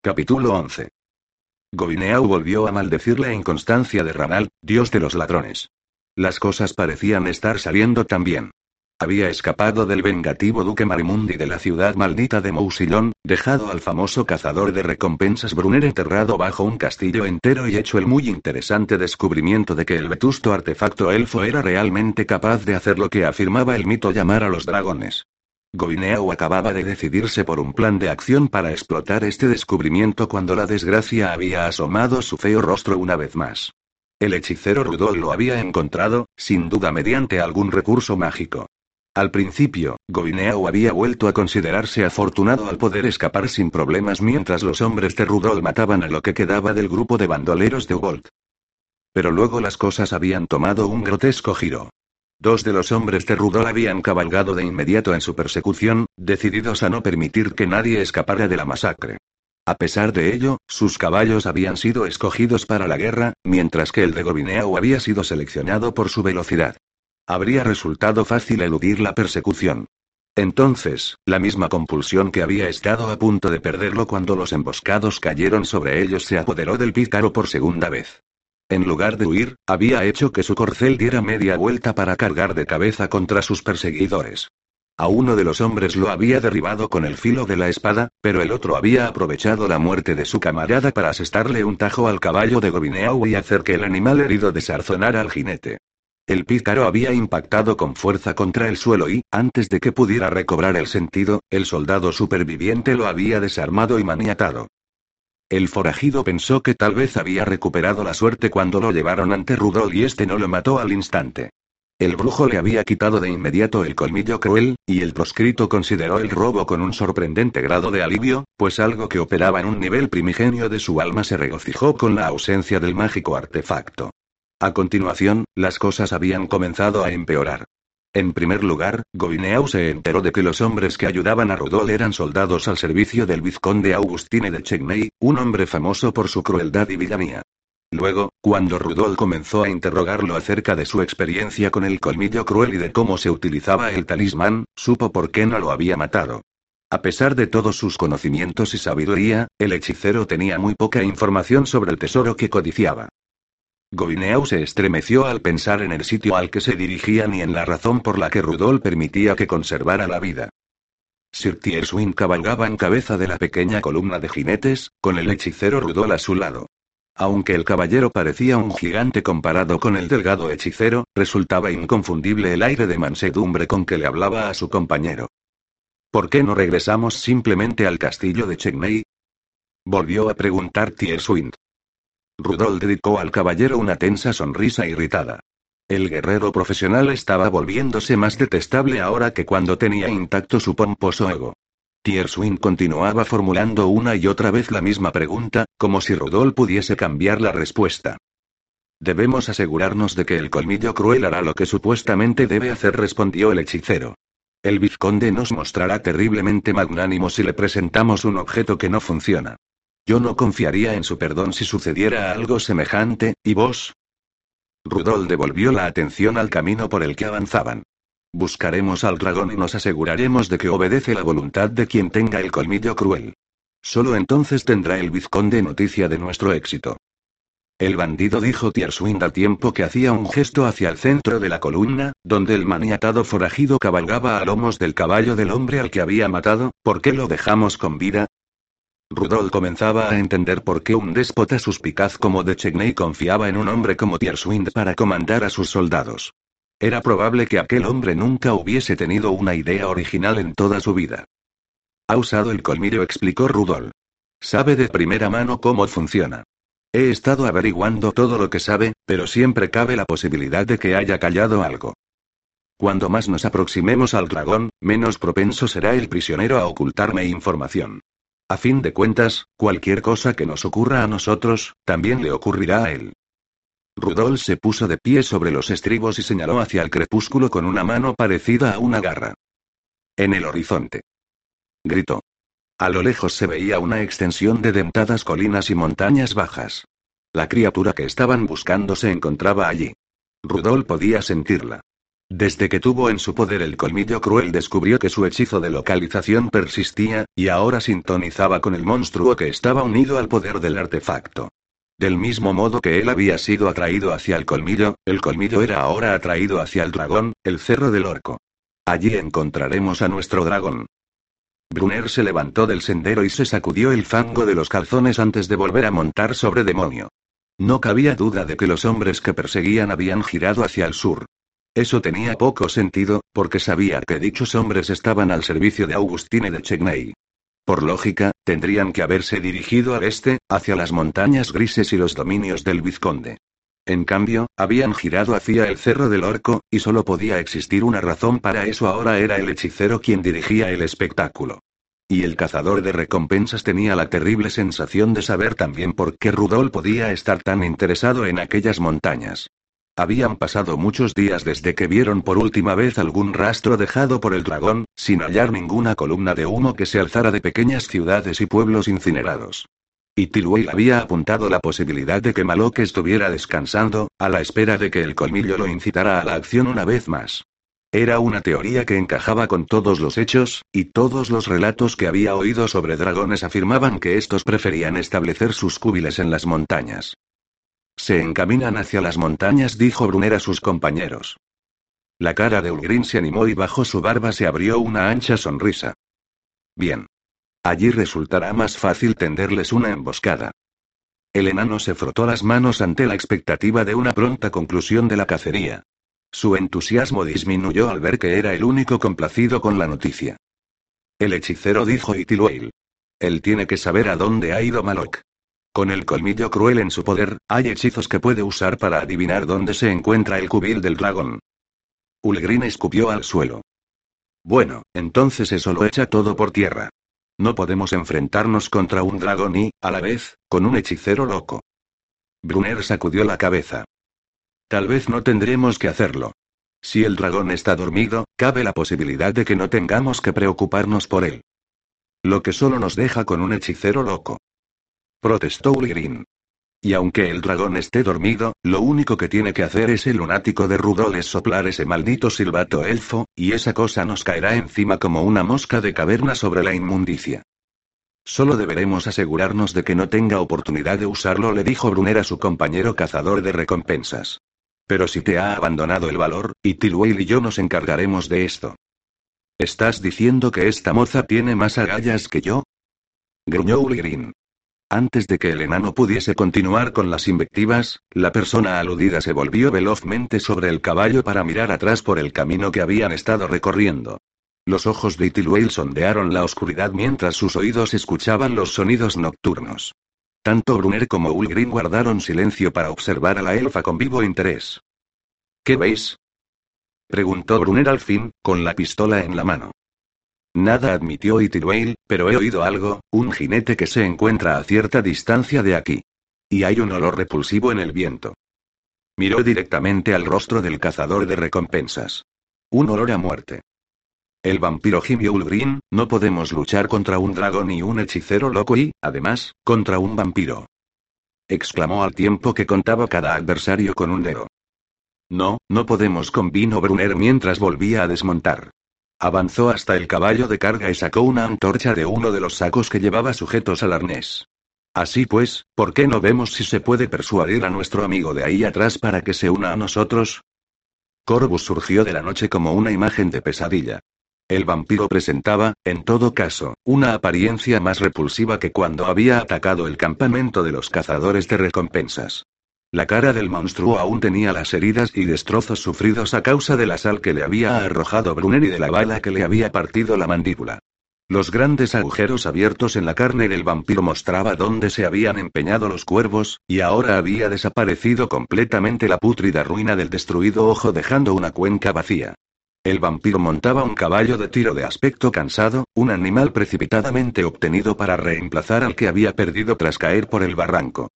Capítulo 11. Gobineau volvió a maldecir la inconstancia de Ramal, dios de los ladrones. Las cosas parecían estar saliendo tan bien. Había escapado del vengativo duque Marimundi de la ciudad maldita de Mousillon, dejado al famoso cazador de recompensas Brunner enterrado bajo un castillo entero y hecho el muy interesante descubrimiento de que el vetusto artefacto elfo era realmente capaz de hacer lo que afirmaba el mito llamar a los dragones. Goineau acababa de decidirse por un plan de acción para explotar este descubrimiento cuando la desgracia había asomado su feo rostro una vez más. El hechicero Rudol lo había encontrado, sin duda mediante algún recurso mágico. Al principio, Goineau había vuelto a considerarse afortunado al poder escapar sin problemas mientras los hombres de Rudol mataban a lo que quedaba del grupo de bandoleros de Ubolt. Pero luego las cosas habían tomado un grotesco giro. Dos de los hombres de Rudol habían cabalgado de inmediato en su persecución, decididos a no permitir que nadie escapara de la masacre. A pesar de ello, sus caballos habían sido escogidos para la guerra, mientras que el de Gobineau había sido seleccionado por su velocidad. Habría resultado fácil eludir la persecución. Entonces, la misma compulsión que había estado a punto de perderlo cuando los emboscados cayeron sobre ellos se apoderó del pícaro por segunda vez. En lugar de huir, había hecho que su corcel diera media vuelta para cargar de cabeza contra sus perseguidores. A uno de los hombres lo había derribado con el filo de la espada, pero el otro había aprovechado la muerte de su camarada para asestarle un tajo al caballo de Gobineau y hacer que el animal herido desarzonara al jinete. El pícaro había impactado con fuerza contra el suelo y, antes de que pudiera recobrar el sentido, el soldado superviviente lo había desarmado y maniatado. El forajido pensó que tal vez había recuperado la suerte cuando lo llevaron ante Rudol y este no lo mató al instante. El brujo le había quitado de inmediato el colmillo cruel, y el proscrito consideró el robo con un sorprendente grado de alivio, pues algo que operaba en un nivel primigenio de su alma se regocijó con la ausencia del mágico artefacto. A continuación, las cosas habían comenzado a empeorar. En primer lugar, Goineau se enteró de que los hombres que ayudaban a Rudol eran soldados al servicio del vizconde Augustine de Chegney, un hombre famoso por su crueldad y villanía. Luego, cuando Rudol comenzó a interrogarlo acerca de su experiencia con el colmillo cruel y de cómo se utilizaba el talismán, supo por qué no lo había matado. A pesar de todos sus conocimientos y sabiduría, el hechicero tenía muy poca información sobre el tesoro que codiciaba. Goineau se estremeció al pensar en el sitio al que se dirigían y en la razón por la que Rudol permitía que conservara la vida. Sir Tierswin cabalgaba en cabeza de la pequeña columna de jinetes, con el hechicero Rudol a su lado. Aunque el caballero parecía un gigante comparado con el delgado hechicero, resultaba inconfundible el aire de mansedumbre con que le hablaba a su compañero. ¿Por qué no regresamos simplemente al castillo de Chegney? Volvió a preguntar Tierswin. Rudolf dedicó al caballero una tensa sonrisa irritada. El guerrero profesional estaba volviéndose más detestable ahora que cuando tenía intacto su pomposo ego. Tierswin continuaba formulando una y otra vez la misma pregunta, como si Rudolf pudiese cambiar la respuesta. Debemos asegurarnos de que el colmillo cruel hará lo que supuestamente debe hacer, respondió el hechicero. El vizconde nos mostrará terriblemente magnánimo si le presentamos un objeto que no funciona. Yo no confiaría en su perdón si sucediera algo semejante, ¿y vos? Rudol devolvió la atención al camino por el que avanzaban. Buscaremos al dragón y nos aseguraremos de que obedece la voluntad de quien tenga el colmillo cruel. Solo entonces tendrá el vizconde noticia de nuestro éxito. El bandido dijo Tierswind al tiempo que hacía un gesto hacia el centro de la columna, donde el maniatado forajido cabalgaba a lomos del caballo del hombre al que había matado, ¿por qué lo dejamos con vida? Rudolf comenzaba a entender por qué un déspota suspicaz como de Chegney confiaba en un hombre como Tierswind para comandar a sus soldados. Era probable que aquel hombre nunca hubiese tenido una idea original en toda su vida. Ha usado el colmillo, explicó Rudolf. Sabe de primera mano cómo funciona. He estado averiguando todo lo que sabe, pero siempre cabe la posibilidad de que haya callado algo. Cuando más nos aproximemos al dragón, menos propenso será el prisionero a ocultarme información. A fin de cuentas, cualquier cosa que nos ocurra a nosotros, también le ocurrirá a él. Rudolf se puso de pie sobre los estribos y señaló hacia el crepúsculo con una mano parecida a una garra. En el horizonte. Gritó. A lo lejos se veía una extensión de dentadas colinas y montañas bajas. La criatura que estaban buscando se encontraba allí. Rudolf podía sentirla. Desde que tuvo en su poder el colmillo cruel descubrió que su hechizo de localización persistía, y ahora sintonizaba con el monstruo que estaba unido al poder del artefacto. Del mismo modo que él había sido atraído hacia el colmillo, el colmillo era ahora atraído hacia el dragón, el cerro del orco. Allí encontraremos a nuestro dragón. Brunner se levantó del sendero y se sacudió el fango de los calzones antes de volver a montar sobre demonio. No cabía duda de que los hombres que perseguían habían girado hacia el sur. Eso tenía poco sentido, porque sabía que dichos hombres estaban al servicio de Augustine de Chegney. Por lógica, tendrían que haberse dirigido al este, hacia las montañas grises y los dominios del vizconde. En cambio, habían girado hacia el cerro del orco, y solo podía existir una razón para eso ahora era el hechicero quien dirigía el espectáculo. Y el cazador de recompensas tenía la terrible sensación de saber también por qué Rudolf podía estar tan interesado en aquellas montañas. Habían pasado muchos días desde que vieron por última vez algún rastro dejado por el dragón, sin hallar ninguna columna de humo que se alzara de pequeñas ciudades y pueblos incinerados. Y Tilwell había apuntado la posibilidad de que Malok estuviera descansando, a la espera de que el colmillo lo incitara a la acción una vez más. Era una teoría que encajaba con todos los hechos, y todos los relatos que había oído sobre dragones afirmaban que estos preferían establecer sus cúbiles en las montañas. Se encaminan hacia las montañas, dijo Brunner a sus compañeros. La cara de Ulgrin se animó y bajo su barba se abrió una ancha sonrisa. Bien. Allí resultará más fácil tenderles una emboscada. El enano se frotó las manos ante la expectativa de una pronta conclusión de la cacería. Su entusiasmo disminuyó al ver que era el único complacido con la noticia. El hechicero dijo Itiluel. Él tiene que saber a dónde ha ido Malok. Con el colmillo cruel en su poder, hay hechizos que puede usar para adivinar dónde se encuentra el cubil del dragón. Ulgrin escupió al suelo. Bueno, entonces eso lo echa todo por tierra. No podemos enfrentarnos contra un dragón y, a la vez, con un hechicero loco. Brunner sacudió la cabeza. Tal vez no tendremos que hacerlo. Si el dragón está dormido, cabe la posibilidad de que no tengamos que preocuparnos por él. Lo que solo nos deja con un hechicero loco protestó Ulgrin. Y aunque el dragón esté dormido, lo único que tiene que hacer ese lunático de Rudol es soplar ese maldito silbato elfo, y esa cosa nos caerá encima como una mosca de caverna sobre la inmundicia. Solo deberemos asegurarnos de que no tenga oportunidad de usarlo, le dijo Brunner a su compañero cazador de recompensas. Pero si te ha abandonado el valor, y Tilwell y yo nos encargaremos de esto. ¿Estás diciendo que esta moza tiene más agallas que yo? Gruñó Ulgrin. Antes de que el enano pudiese continuar con las invectivas, la persona aludida se volvió velozmente sobre el caballo para mirar atrás por el camino que habían estado recorriendo. Los ojos de Itilwell sondearon la oscuridad mientras sus oídos escuchaban los sonidos nocturnos. Tanto Brunner como Ulgrin guardaron silencio para observar a la elfa con vivo interés. ¿Qué veis? preguntó Brunner al fin, con la pistola en la mano. Nada admitió Itilwale, pero he oído algo, un jinete que se encuentra a cierta distancia de aquí. Y hay un olor repulsivo en el viento. Miró directamente al rostro del cazador de recompensas. Un olor a muerte. El vampiro gimió Ulgrin, no podemos luchar contra un dragón y un hechicero loco y, además, contra un vampiro. Exclamó al tiempo que contaba cada adversario con un dedo. No, no podemos, convino Brunner mientras volvía a desmontar. Avanzó hasta el caballo de carga y sacó una antorcha de uno de los sacos que llevaba sujetos al arnés. Así pues, ¿por qué no vemos si se puede persuadir a nuestro amigo de ahí atrás para que se una a nosotros? Corvus surgió de la noche como una imagen de pesadilla. El vampiro presentaba, en todo caso, una apariencia más repulsiva que cuando había atacado el campamento de los cazadores de recompensas. La cara del monstruo aún tenía las heridas y destrozos sufridos a causa de la sal que le había arrojado Brunner y de la bala que le había partido la mandíbula. Los grandes agujeros abiertos en la carne del vampiro mostraba dónde se habían empeñado los cuervos, y ahora había desaparecido completamente la pútrida ruina del destruido ojo dejando una cuenca vacía. El vampiro montaba un caballo de tiro de aspecto cansado, un animal precipitadamente obtenido para reemplazar al que había perdido tras caer por el barranco.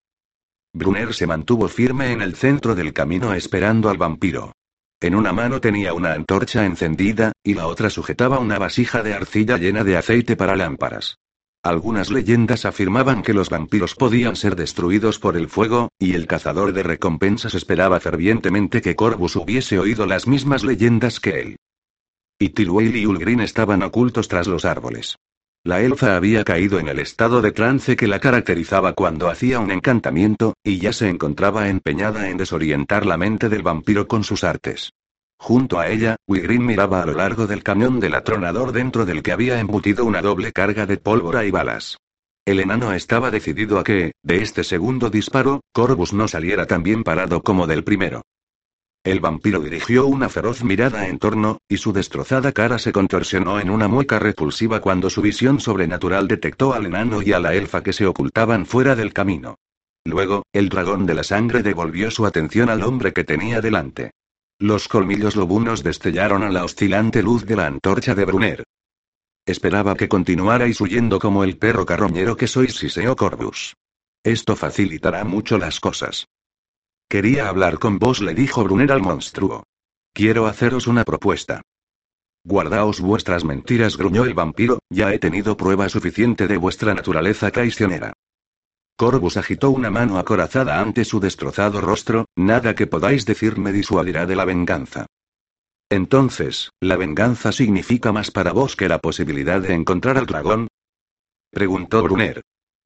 Brunner se mantuvo firme en el centro del camino esperando al vampiro. En una mano tenía una antorcha encendida, y la otra sujetaba una vasija de arcilla llena de aceite para lámparas. Algunas leyendas afirmaban que los vampiros podían ser destruidos por el fuego, y el cazador de recompensas esperaba fervientemente que Corvus hubiese oído las mismas leyendas que él. Y Tilwale y Ulgrin estaban ocultos tras los árboles. La elfa había caído en el estado de trance que la caracterizaba cuando hacía un encantamiento, y ya se encontraba empeñada en desorientar la mente del vampiro con sus artes. Junto a ella, Wigrin miraba a lo largo del camión del atronador dentro del que había embutido una doble carga de pólvora y balas. El enano estaba decidido a que, de este segundo disparo, Corvus no saliera tan bien parado como del primero. El vampiro dirigió una feroz mirada en torno, y su destrozada cara se contorsionó en una mueca repulsiva cuando su visión sobrenatural detectó al enano y a la elfa que se ocultaban fuera del camino. Luego, el dragón de la sangre devolvió su atención al hombre que tenía delante. Los colmillos lobunos destellaron a la oscilante luz de la antorcha de Brunner. Esperaba que continuarais huyendo como el perro carroñero que sois, Siseo Corvus. Esto facilitará mucho las cosas. Quería hablar con vos, le dijo Brunner al monstruo. Quiero haceros una propuesta. Guardaos vuestras mentiras, gruñó el vampiro, ya he tenido prueba suficiente de vuestra naturaleza traicionera. Corvus agitó una mano acorazada ante su destrozado rostro, nada que podáis decir me disuadirá de la venganza. Entonces, ¿la venganza significa más para vos que la posibilidad de encontrar al dragón? Preguntó Brunner.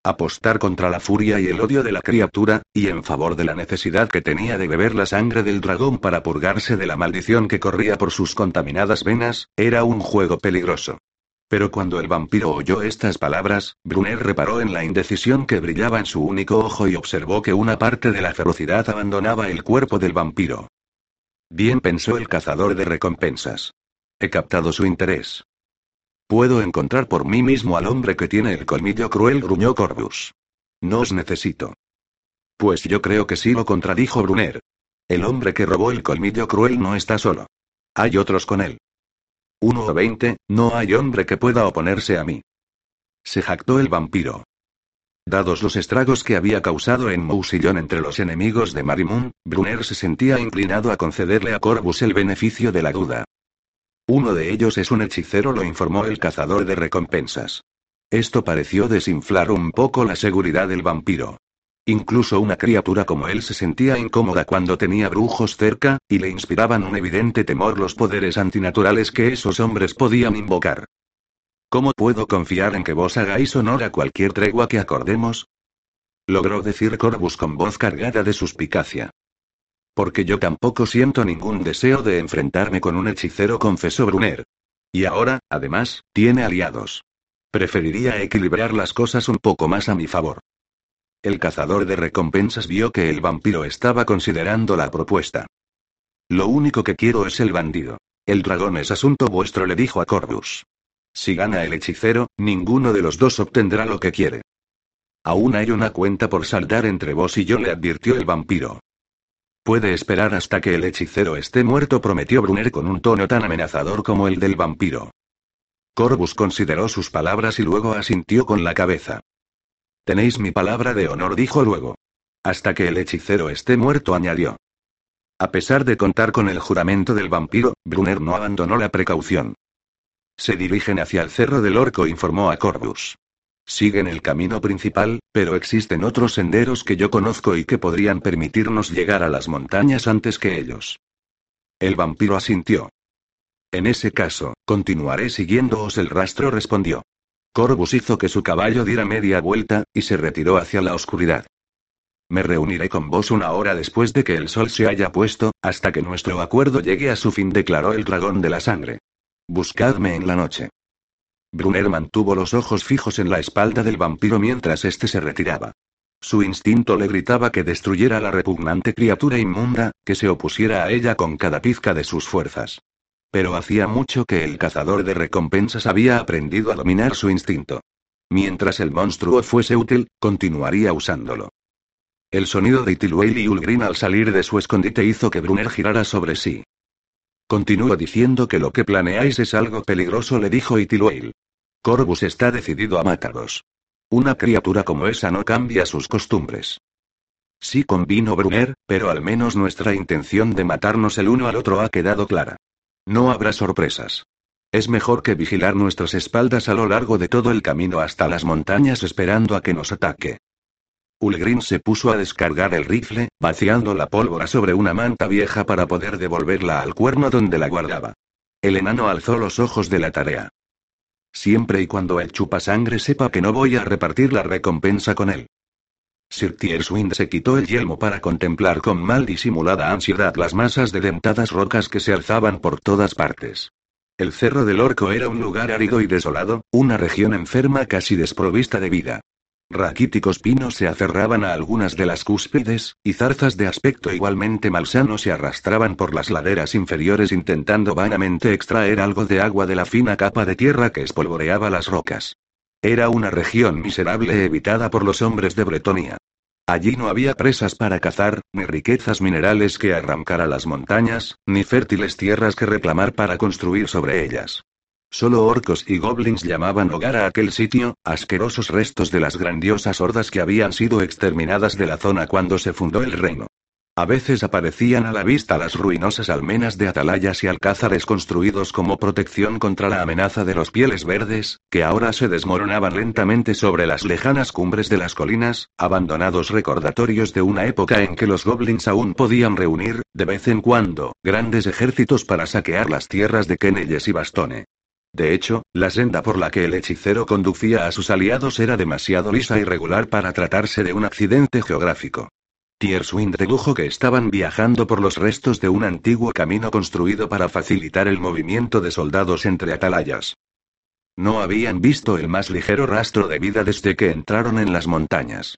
Apostar contra la furia y el odio de la criatura, y en favor de la necesidad que tenía de beber la sangre del dragón para purgarse de la maldición que corría por sus contaminadas venas, era un juego peligroso. Pero cuando el vampiro oyó estas palabras, Brunner reparó en la indecisión que brillaba en su único ojo y observó que una parte de la ferocidad abandonaba el cuerpo del vampiro. Bien pensó el cazador de recompensas. He captado su interés. Puedo encontrar por mí mismo al hombre que tiene el colmillo cruel, gruñó Corvus. No os necesito. Pues yo creo que sí lo contradijo Brunner. El hombre que robó el colmillo cruel no está solo. Hay otros con él. Uno o veinte, no hay hombre que pueda oponerse a mí. Se jactó el vampiro. Dados los estragos que había causado en Mousillon entre los enemigos de Marimun, Brunner se sentía inclinado a concederle a Corvus el beneficio de la duda. Uno de ellos es un hechicero, lo informó el cazador de recompensas. Esto pareció desinflar un poco la seguridad del vampiro. Incluso una criatura como él se sentía incómoda cuando tenía brujos cerca, y le inspiraban un evidente temor los poderes antinaturales que esos hombres podían invocar. ¿Cómo puedo confiar en que vos hagáis honor a cualquier tregua que acordemos? Logró decir Corvus con voz cargada de suspicacia. Porque yo tampoco siento ningún deseo de enfrentarme con un hechicero, confesó Brunner. Y ahora, además, tiene aliados. Preferiría equilibrar las cosas un poco más a mi favor. El cazador de recompensas vio que el vampiro estaba considerando la propuesta. Lo único que quiero es el bandido. El dragón es asunto vuestro, le dijo a Corvus. Si gana el hechicero, ninguno de los dos obtendrá lo que quiere. Aún hay una cuenta por saldar entre vos y yo, le advirtió el vampiro. Puede esperar hasta que el hechicero esté muerto, prometió Brunner con un tono tan amenazador como el del vampiro. Corvus consideró sus palabras y luego asintió con la cabeza. Tenéis mi palabra de honor, dijo luego. Hasta que el hechicero esté muerto, añadió. A pesar de contar con el juramento del vampiro, Brunner no abandonó la precaución. Se dirigen hacia el cerro del orco, informó a Corvus. Siguen el camino principal, pero existen otros senderos que yo conozco y que podrían permitirnos llegar a las montañas antes que ellos. El vampiro asintió. En ese caso, continuaré siguiéndoos el rastro, respondió. Corvus hizo que su caballo diera media vuelta, y se retiró hacia la oscuridad. Me reuniré con vos una hora después de que el sol se haya puesto, hasta que nuestro acuerdo llegue a su fin, declaró el dragón de la sangre. Buscadme en la noche. Brunner mantuvo los ojos fijos en la espalda del vampiro mientras éste se retiraba. Su instinto le gritaba que destruyera la repugnante criatura inmunda, que se opusiera a ella con cada pizca de sus fuerzas. Pero hacía mucho que el cazador de recompensas había aprendido a dominar su instinto. Mientras el monstruo fuese útil, continuaría usándolo. El sonido de Tilwale y Ulgrin al salir de su escondite hizo que Brunner girara sobre sí. Continúo diciendo que lo que planeáis es algo peligroso, le dijo Itiluail. Corvus está decidido a mataros. Una criatura como esa no cambia sus costumbres. Sí convino Brunner, pero al menos nuestra intención de matarnos el uno al otro ha quedado clara. No habrá sorpresas. Es mejor que vigilar nuestras espaldas a lo largo de todo el camino hasta las montañas esperando a que nos ataque. Ulgrin se puso a descargar el rifle, vaciando la pólvora sobre una manta vieja para poder devolverla al cuerno donde la guardaba. El enano alzó los ojos de la tarea. Siempre y cuando el chupasangre sepa que no voy a repartir la recompensa con él. Sir Tierswind se quitó el yelmo para contemplar con mal disimulada ansiedad las masas de dentadas rocas que se alzaban por todas partes. El cerro del orco era un lugar árido y desolado, una región enferma casi desprovista de vida. Raquíticos pinos se aferraban a algunas de las cúspides, y zarzas de aspecto igualmente malsano se arrastraban por las laderas inferiores intentando vanamente extraer algo de agua de la fina capa de tierra que espolvoreaba las rocas. Era una región miserable evitada por los hombres de Bretonia. Allí no había presas para cazar, ni riquezas minerales que arrancar a las montañas, ni fértiles tierras que reclamar para construir sobre ellas. Solo orcos y goblins llamaban hogar a aquel sitio, asquerosos restos de las grandiosas hordas que habían sido exterminadas de la zona cuando se fundó el reino. A veces aparecían a la vista las ruinosas almenas de atalayas y alcázares construidos como protección contra la amenaza de los pieles verdes, que ahora se desmoronaban lentamente sobre las lejanas cumbres de las colinas, abandonados recordatorios de una época en que los goblins aún podían reunir, de vez en cuando, grandes ejércitos para saquear las tierras de Kenelles y Bastone. De hecho, la senda por la que el hechicero conducía a sus aliados era demasiado lisa y regular para tratarse de un accidente geográfico. Tierswind dedujo que estaban viajando por los restos de un antiguo camino construido para facilitar el movimiento de soldados entre atalayas. No habían visto el más ligero rastro de vida desde que entraron en las montañas.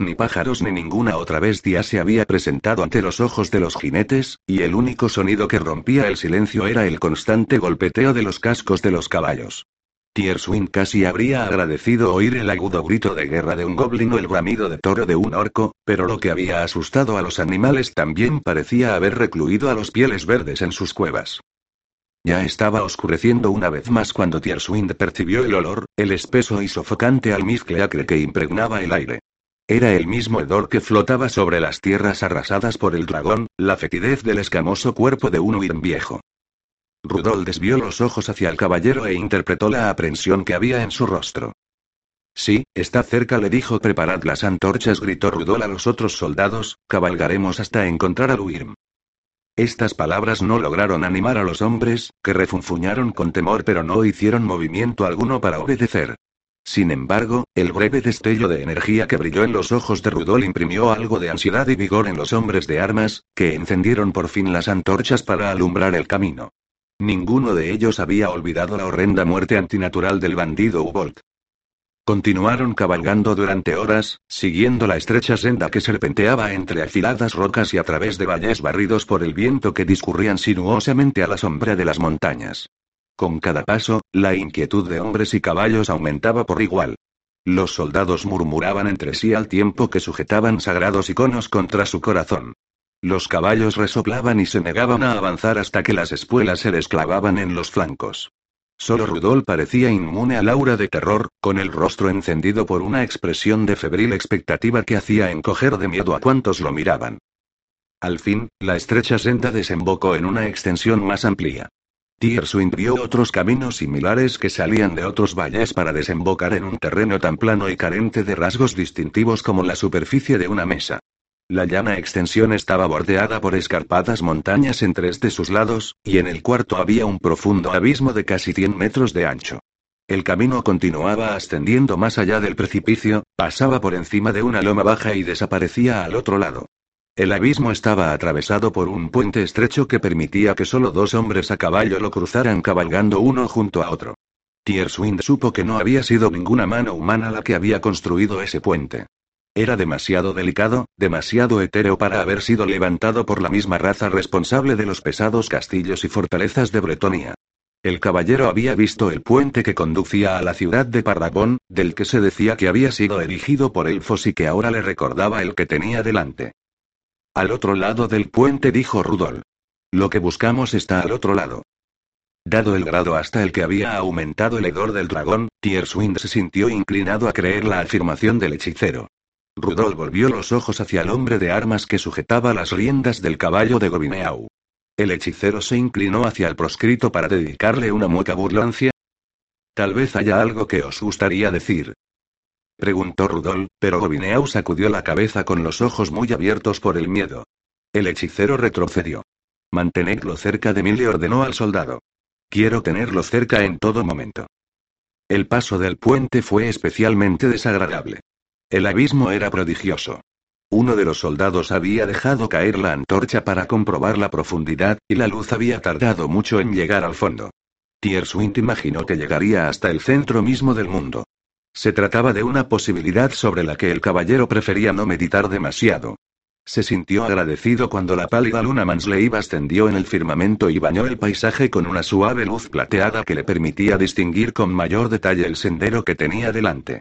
Ni pájaros ni ninguna otra bestia se había presentado ante los ojos de los jinetes, y el único sonido que rompía el silencio era el constante golpeteo de los cascos de los caballos. Tierswind casi habría agradecido oír el agudo grito de guerra de un goblin o el bramido de toro de un orco, pero lo que había asustado a los animales también parecía haber recluido a los pieles verdes en sus cuevas. Ya estaba oscureciendo una vez más cuando Tierswind percibió el olor, el espeso y sofocante almizcle que impregnaba el aire. Era el mismo hedor que flotaba sobre las tierras arrasadas por el dragón, la fetidez del escamoso cuerpo de un huirn viejo. Rudol desvió los ojos hacia el caballero e interpretó la aprensión que había en su rostro. Sí, está cerca, le dijo. Preparad las antorchas, gritó Rudol a los otros soldados, cabalgaremos hasta encontrar al Wyrm. Estas palabras no lograron animar a los hombres, que refunfuñaron con temor pero no hicieron movimiento alguno para obedecer. Sin embargo, el breve destello de energía que brilló en los ojos de Rudol imprimió algo de ansiedad y vigor en los hombres de armas, que encendieron por fin las antorchas para alumbrar el camino. Ninguno de ellos había olvidado la horrenda muerte antinatural del bandido Ubolt. Continuaron cabalgando durante horas, siguiendo la estrecha senda que serpenteaba entre afiladas rocas y a través de valles barridos por el viento que discurrían sinuosamente a la sombra de las montañas. Con cada paso, la inquietud de hombres y caballos aumentaba por igual. Los soldados murmuraban entre sí al tiempo que sujetaban sagrados iconos contra su corazón. Los caballos resoplaban y se negaban a avanzar hasta que las espuelas se desclavaban en los flancos. Solo Rudol parecía inmune al aura de terror, con el rostro encendido por una expresión de febril expectativa que hacía encoger de miedo a cuantos lo miraban. Al fin, la estrecha senda desembocó en una extensión más amplia. Tierswind vio otros caminos similares que salían de otros valles para desembocar en un terreno tan plano y carente de rasgos distintivos como la superficie de una mesa. La llana extensión estaba bordeada por escarpadas montañas en tres de sus lados, y en el cuarto había un profundo abismo de casi 100 metros de ancho. El camino continuaba ascendiendo más allá del precipicio, pasaba por encima de una loma baja y desaparecía al otro lado. El abismo estaba atravesado por un puente estrecho que permitía que solo dos hombres a caballo lo cruzaran cabalgando uno junto a otro. Tierswind supo que no había sido ninguna mano humana la que había construido ese puente. Era demasiado delicado, demasiado etéreo para haber sido levantado por la misma raza responsable de los pesados castillos y fortalezas de Bretonia. El caballero había visto el puente que conducía a la ciudad de Parragón, del que se decía que había sido erigido por elfos y que ahora le recordaba el que tenía delante. Al otro lado del puente dijo Rudolf. Lo que buscamos está al otro lado. Dado el grado hasta el que había aumentado el hedor del dragón, Tierswind se sintió inclinado a creer la afirmación del hechicero. Rudolf volvió los ojos hacia el hombre de armas que sujetaba las riendas del caballo de Gobineau. El hechicero se inclinó hacia el proscrito para dedicarle una mueca burlancia. Tal vez haya algo que os gustaría decir. Preguntó Rudolf, pero Gobineau sacudió la cabeza con los ojos muy abiertos por el miedo. El hechicero retrocedió. Mantenedlo cerca de mí, le ordenó al soldado. Quiero tenerlo cerca en todo momento. El paso del puente fue especialmente desagradable. El abismo era prodigioso. Uno de los soldados había dejado caer la antorcha para comprobar la profundidad, y la luz había tardado mucho en llegar al fondo. Tierswint imaginó que llegaría hasta el centro mismo del mundo. Se trataba de una posibilidad sobre la que el caballero prefería no meditar demasiado. Se sintió agradecido cuando la pálida luna Mansley ascendió en el firmamento y bañó el paisaje con una suave luz plateada que le permitía distinguir con mayor detalle el sendero que tenía delante.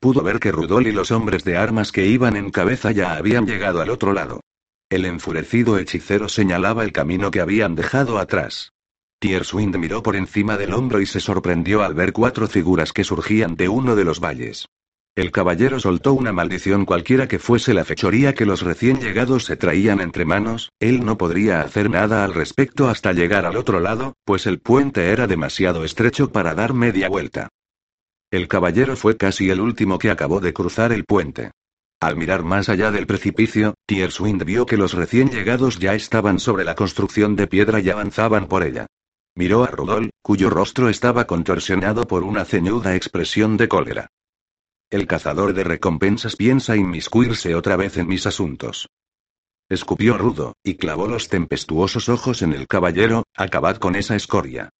Pudo ver que Rudol y los hombres de armas que iban en cabeza ya habían llegado al otro lado. El enfurecido hechicero señalaba el camino que habían dejado atrás. Tierswind miró por encima del hombro y se sorprendió al ver cuatro figuras que surgían de uno de los valles. El caballero soltó una maldición cualquiera que fuese la fechoría que los recién llegados se traían entre manos, él no podría hacer nada al respecto hasta llegar al otro lado, pues el puente era demasiado estrecho para dar media vuelta. El caballero fue casi el último que acabó de cruzar el puente. Al mirar más allá del precipicio, Tierswind vio que los recién llegados ya estaban sobre la construcción de piedra y avanzaban por ella. Miró a Rudolf, cuyo rostro estaba contorsionado por una ceñuda expresión de cólera. El cazador de recompensas piensa inmiscuirse otra vez en mis asuntos. Escupió rudo, y clavó los tempestuosos ojos en el caballero, acabad con esa escoria.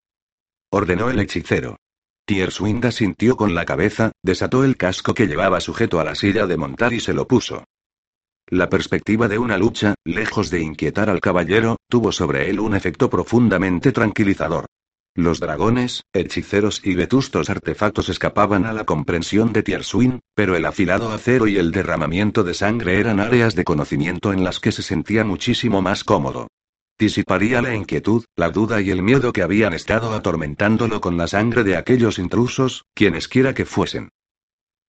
Ordenó el hechicero. Tierswinda sintió con la cabeza, desató el casco que llevaba sujeto a la silla de montar y se lo puso. La perspectiva de una lucha, lejos de inquietar al caballero, tuvo sobre él un efecto profundamente tranquilizador. Los dragones, hechiceros y vetustos artefactos escapaban a la comprensión de Tierswin, pero el afilado acero y el derramamiento de sangre eran áreas de conocimiento en las que se sentía muchísimo más cómodo. Disiparía la inquietud, la duda y el miedo que habían estado atormentándolo con la sangre de aquellos intrusos, quienesquiera que fuesen.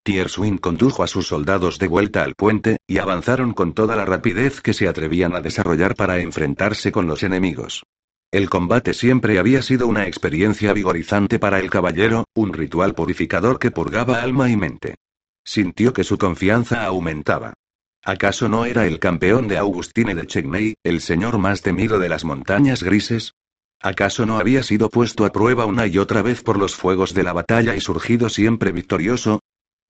Tierswin condujo a sus soldados de vuelta al puente, y avanzaron con toda la rapidez que se atrevían a desarrollar para enfrentarse con los enemigos. El combate siempre había sido una experiencia vigorizante para el caballero, un ritual purificador que purgaba alma y mente. Sintió que su confianza aumentaba. ¿Acaso no era el campeón de Augustine de Chegney, el señor más temido de las montañas grises? ¿Acaso no había sido puesto a prueba una y otra vez por los fuegos de la batalla y surgido siempre victorioso?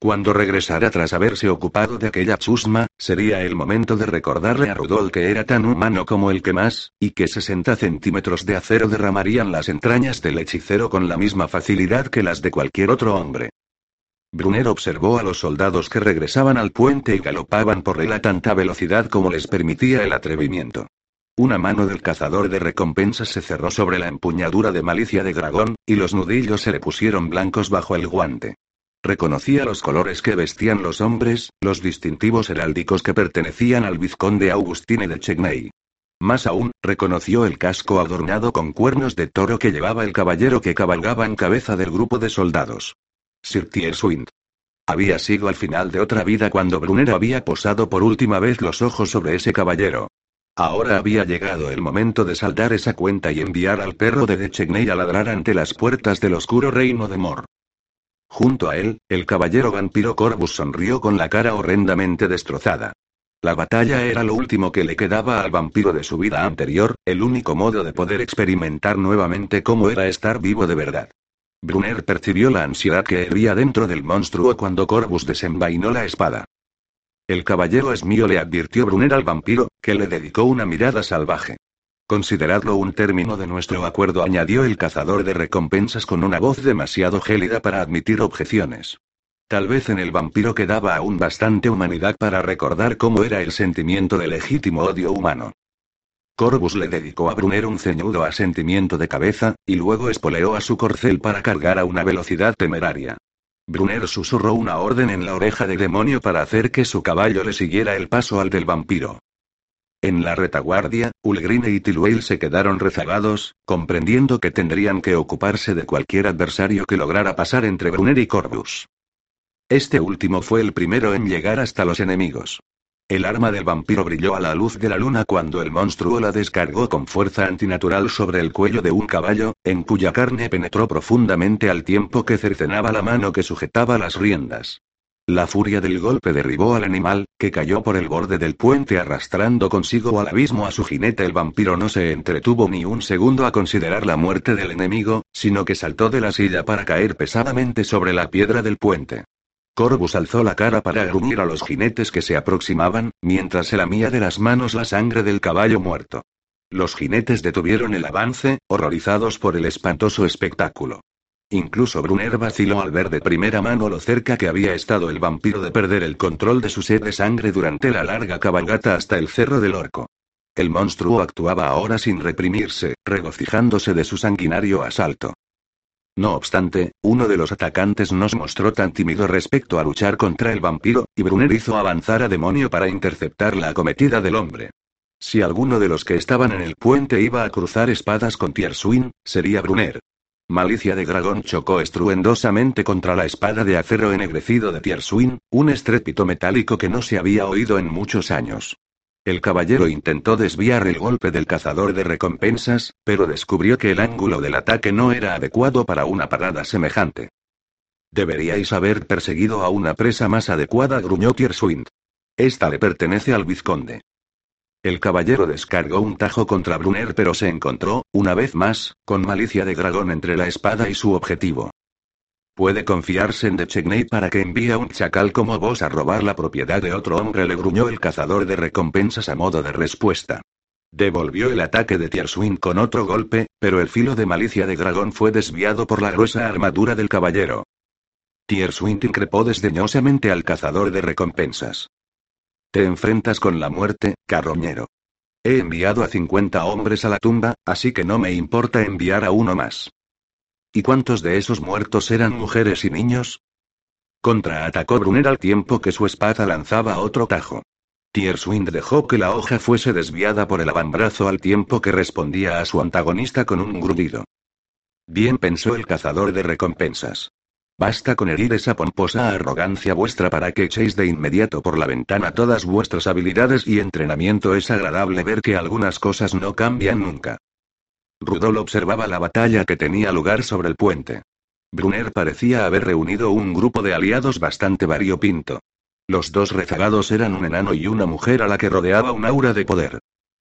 Cuando regresara tras haberse ocupado de aquella chusma, sería el momento de recordarle a Rudolf que era tan humano como el que más, y que 60 centímetros de acero derramarían las entrañas del hechicero con la misma facilidad que las de cualquier otro hombre. Brunner observó a los soldados que regresaban al puente y galopaban por él a tanta velocidad como les permitía el atrevimiento. Una mano del cazador de recompensas se cerró sobre la empuñadura de malicia de dragón, y los nudillos se le pusieron blancos bajo el guante. Reconocía los colores que vestían los hombres, los distintivos heráldicos que pertenecían al vizconde Augustine de Chegney. Más aún, reconoció el casco adornado con cuernos de toro que llevaba el caballero que cabalgaba en cabeza del grupo de soldados. Sir Tierswind. Había sido al final de otra vida cuando Brunner había posado por última vez los ojos sobre ese caballero. Ahora había llegado el momento de saldar esa cuenta y enviar al perro de Dechegney a ladrar ante las puertas del oscuro reino de Mor. Junto a él, el caballero vampiro Corvus sonrió con la cara horrendamente destrozada. La batalla era lo último que le quedaba al vampiro de su vida anterior, el único modo de poder experimentar nuevamente cómo era estar vivo de verdad. Brunner percibió la ansiedad que hervía dentro del monstruo cuando Corvus desenvainó la espada. El caballero es mío, le advirtió Brunner al vampiro, que le dedicó una mirada salvaje. Consideradlo un término de nuestro acuerdo, añadió el cazador de recompensas con una voz demasiado gélida para admitir objeciones. Tal vez en el vampiro quedaba aún bastante humanidad para recordar cómo era el sentimiento de legítimo odio humano. Corvus le dedicó a Brunner un ceñudo asentimiento de cabeza, y luego espoleó a su corcel para cargar a una velocidad temeraria. Brunner susurró una orden en la oreja de demonio para hacer que su caballo le siguiera el paso al del vampiro. En la retaguardia, Ulgrine y Tiluel se quedaron rezagados, comprendiendo que tendrían que ocuparse de cualquier adversario que lograra pasar entre Brunner y Corvus. Este último fue el primero en llegar hasta los enemigos. El arma del vampiro brilló a la luz de la luna cuando el monstruo la descargó con fuerza antinatural sobre el cuello de un caballo, en cuya carne penetró profundamente al tiempo que cercenaba la mano que sujetaba las riendas. La furia del golpe derribó al animal, que cayó por el borde del puente arrastrando consigo al abismo a su jinete. El vampiro no se entretuvo ni un segundo a considerar la muerte del enemigo, sino que saltó de la silla para caer pesadamente sobre la piedra del puente. Corvus alzó la cara para gruñir a los jinetes que se aproximaban, mientras se lamía de las manos la sangre del caballo muerto. Los jinetes detuvieron el avance, horrorizados por el espantoso espectáculo. Incluso Brunner vaciló al ver de primera mano lo cerca que había estado el vampiro de perder el control de su sed de sangre durante la larga cabalgata hasta el cerro del orco. El monstruo actuaba ahora sin reprimirse, regocijándose de su sanguinario asalto. No obstante, uno de los atacantes no se mostró tan tímido respecto a luchar contra el vampiro, y Brunner hizo avanzar a Demonio para interceptar la acometida del hombre. Si alguno de los que estaban en el puente iba a cruzar espadas con Tierswin, sería Brunner. Malicia de Dragón chocó estruendosamente contra la espada de acero ennegrecido de Tierswin, un estrépito metálico que no se había oído en muchos años. El caballero intentó desviar el golpe del cazador de recompensas, pero descubrió que el ángulo del ataque no era adecuado para una parada semejante. Deberíais haber perseguido a una presa más adecuada, gruñó Tierswind. Esta le pertenece al vizconde. El caballero descargó un tajo contra Brunner pero se encontró, una vez más, con malicia de dragón entre la espada y su objetivo. Puede confiarse en Dechegney para que envíe a un chacal como vos a robar la propiedad de otro hombre, le gruñó el cazador de recompensas a modo de respuesta. Devolvió el ataque de Tierswin con otro golpe, pero el filo de malicia de dragón fue desviado por la gruesa armadura del caballero. Tierswin increpó desdeñosamente al cazador de recompensas. Te enfrentas con la muerte, carroñero. He enviado a 50 hombres a la tumba, así que no me importa enviar a uno más. ¿Y cuántos de esos muertos eran mujeres y niños? Contraatacó Brunner al tiempo que su espada lanzaba otro tajo. Tierswind dejó que la hoja fuese desviada por el avambrazo al tiempo que respondía a su antagonista con un grudido. Bien pensó el cazador de recompensas. Basta con herir esa pomposa arrogancia vuestra para que echéis de inmediato por la ventana todas vuestras habilidades y entrenamiento. Es agradable ver que algunas cosas no cambian nunca. Rudol observaba la batalla que tenía lugar sobre el puente. Brunner parecía haber reunido un grupo de aliados bastante variopinto. Los dos rezagados eran un enano y una mujer a la que rodeaba un aura de poder.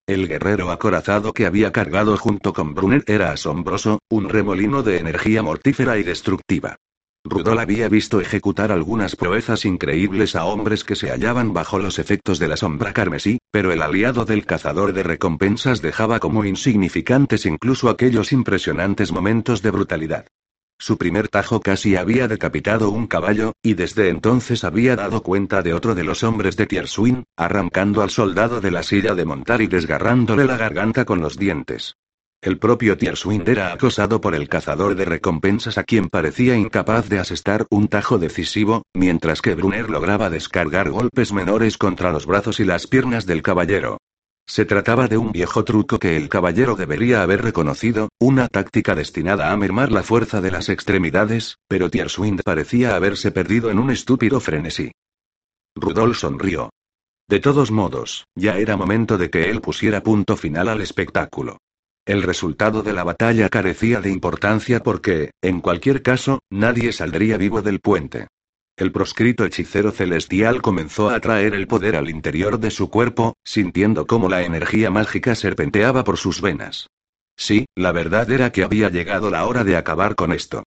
El guerrero acorazado que había cargado junto con Brunner era asombroso, un remolino de energía mortífera y destructiva. Rudol había visto ejecutar algunas proezas increíbles a hombres que se hallaban bajo los efectos de la sombra carmesí, pero el aliado del cazador de recompensas dejaba como insignificantes incluso aquellos impresionantes momentos de brutalidad. Su primer tajo casi había decapitado un caballo, y desde entonces había dado cuenta de otro de los hombres de Tierswin, arrancando al soldado de la silla de montar y desgarrándole la garganta con los dientes. El propio Tierswind era acosado por el cazador de recompensas a quien parecía incapaz de asestar un tajo decisivo, mientras que Brunner lograba descargar golpes menores contra los brazos y las piernas del caballero. Se trataba de un viejo truco que el caballero debería haber reconocido, una táctica destinada a mermar la fuerza de las extremidades, pero Tierswind parecía haberse perdido en un estúpido frenesí. Rudolf sonrió. De todos modos, ya era momento de que él pusiera punto final al espectáculo. El resultado de la batalla carecía de importancia porque, en cualquier caso, nadie saldría vivo del puente. El proscrito hechicero celestial comenzó a atraer el poder al interior de su cuerpo, sintiendo cómo la energía mágica serpenteaba por sus venas. Sí, la verdad era que había llegado la hora de acabar con esto.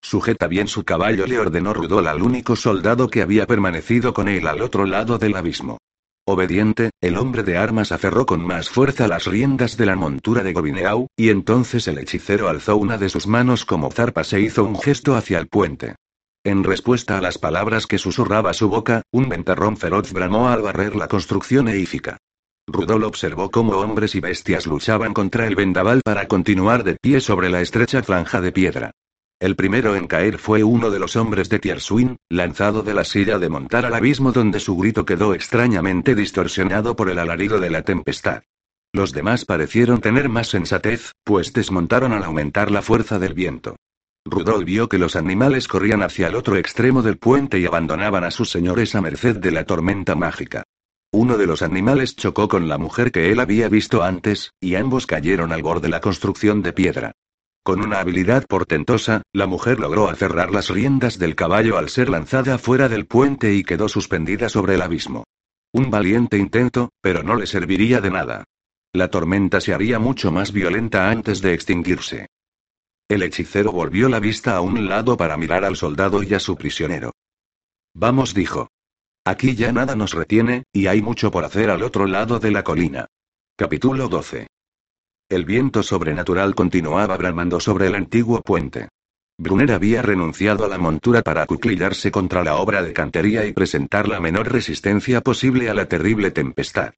Sujeta bien su caballo, le ordenó Rudol al único soldado que había permanecido con él al otro lado del abismo. Obediente, el hombre de armas aferró con más fuerza las riendas de la montura de Gobineau, y entonces el hechicero alzó una de sus manos como zarpa se hizo un gesto hacia el puente. En respuesta a las palabras que susurraba su boca, un ventarrón feroz bramó al barrer la construcción eífica. Rudol observó cómo hombres y bestias luchaban contra el vendaval para continuar de pie sobre la estrecha franja de piedra. El primero en caer fue uno de los hombres de Tierswin, lanzado de la silla de montar al abismo donde su grito quedó extrañamente distorsionado por el alarido de la tempestad. Los demás parecieron tener más sensatez, pues desmontaron al aumentar la fuerza del viento. Rudolf vio que los animales corrían hacia el otro extremo del puente y abandonaban a sus señores a merced de la tormenta mágica. Uno de los animales chocó con la mujer que él había visto antes, y ambos cayeron al borde de la construcción de piedra. Con una habilidad portentosa, la mujer logró aferrar las riendas del caballo al ser lanzada fuera del puente y quedó suspendida sobre el abismo. Un valiente intento, pero no le serviría de nada. La tormenta se haría mucho más violenta antes de extinguirse. El hechicero volvió la vista a un lado para mirar al soldado y a su prisionero. Vamos, dijo. Aquí ya nada nos retiene, y hay mucho por hacer al otro lado de la colina. Capítulo 12. El viento sobrenatural continuaba bramando sobre el antiguo puente. Brunner había renunciado a la montura para acuclillarse contra la obra de cantería y presentar la menor resistencia posible a la terrible tempestad.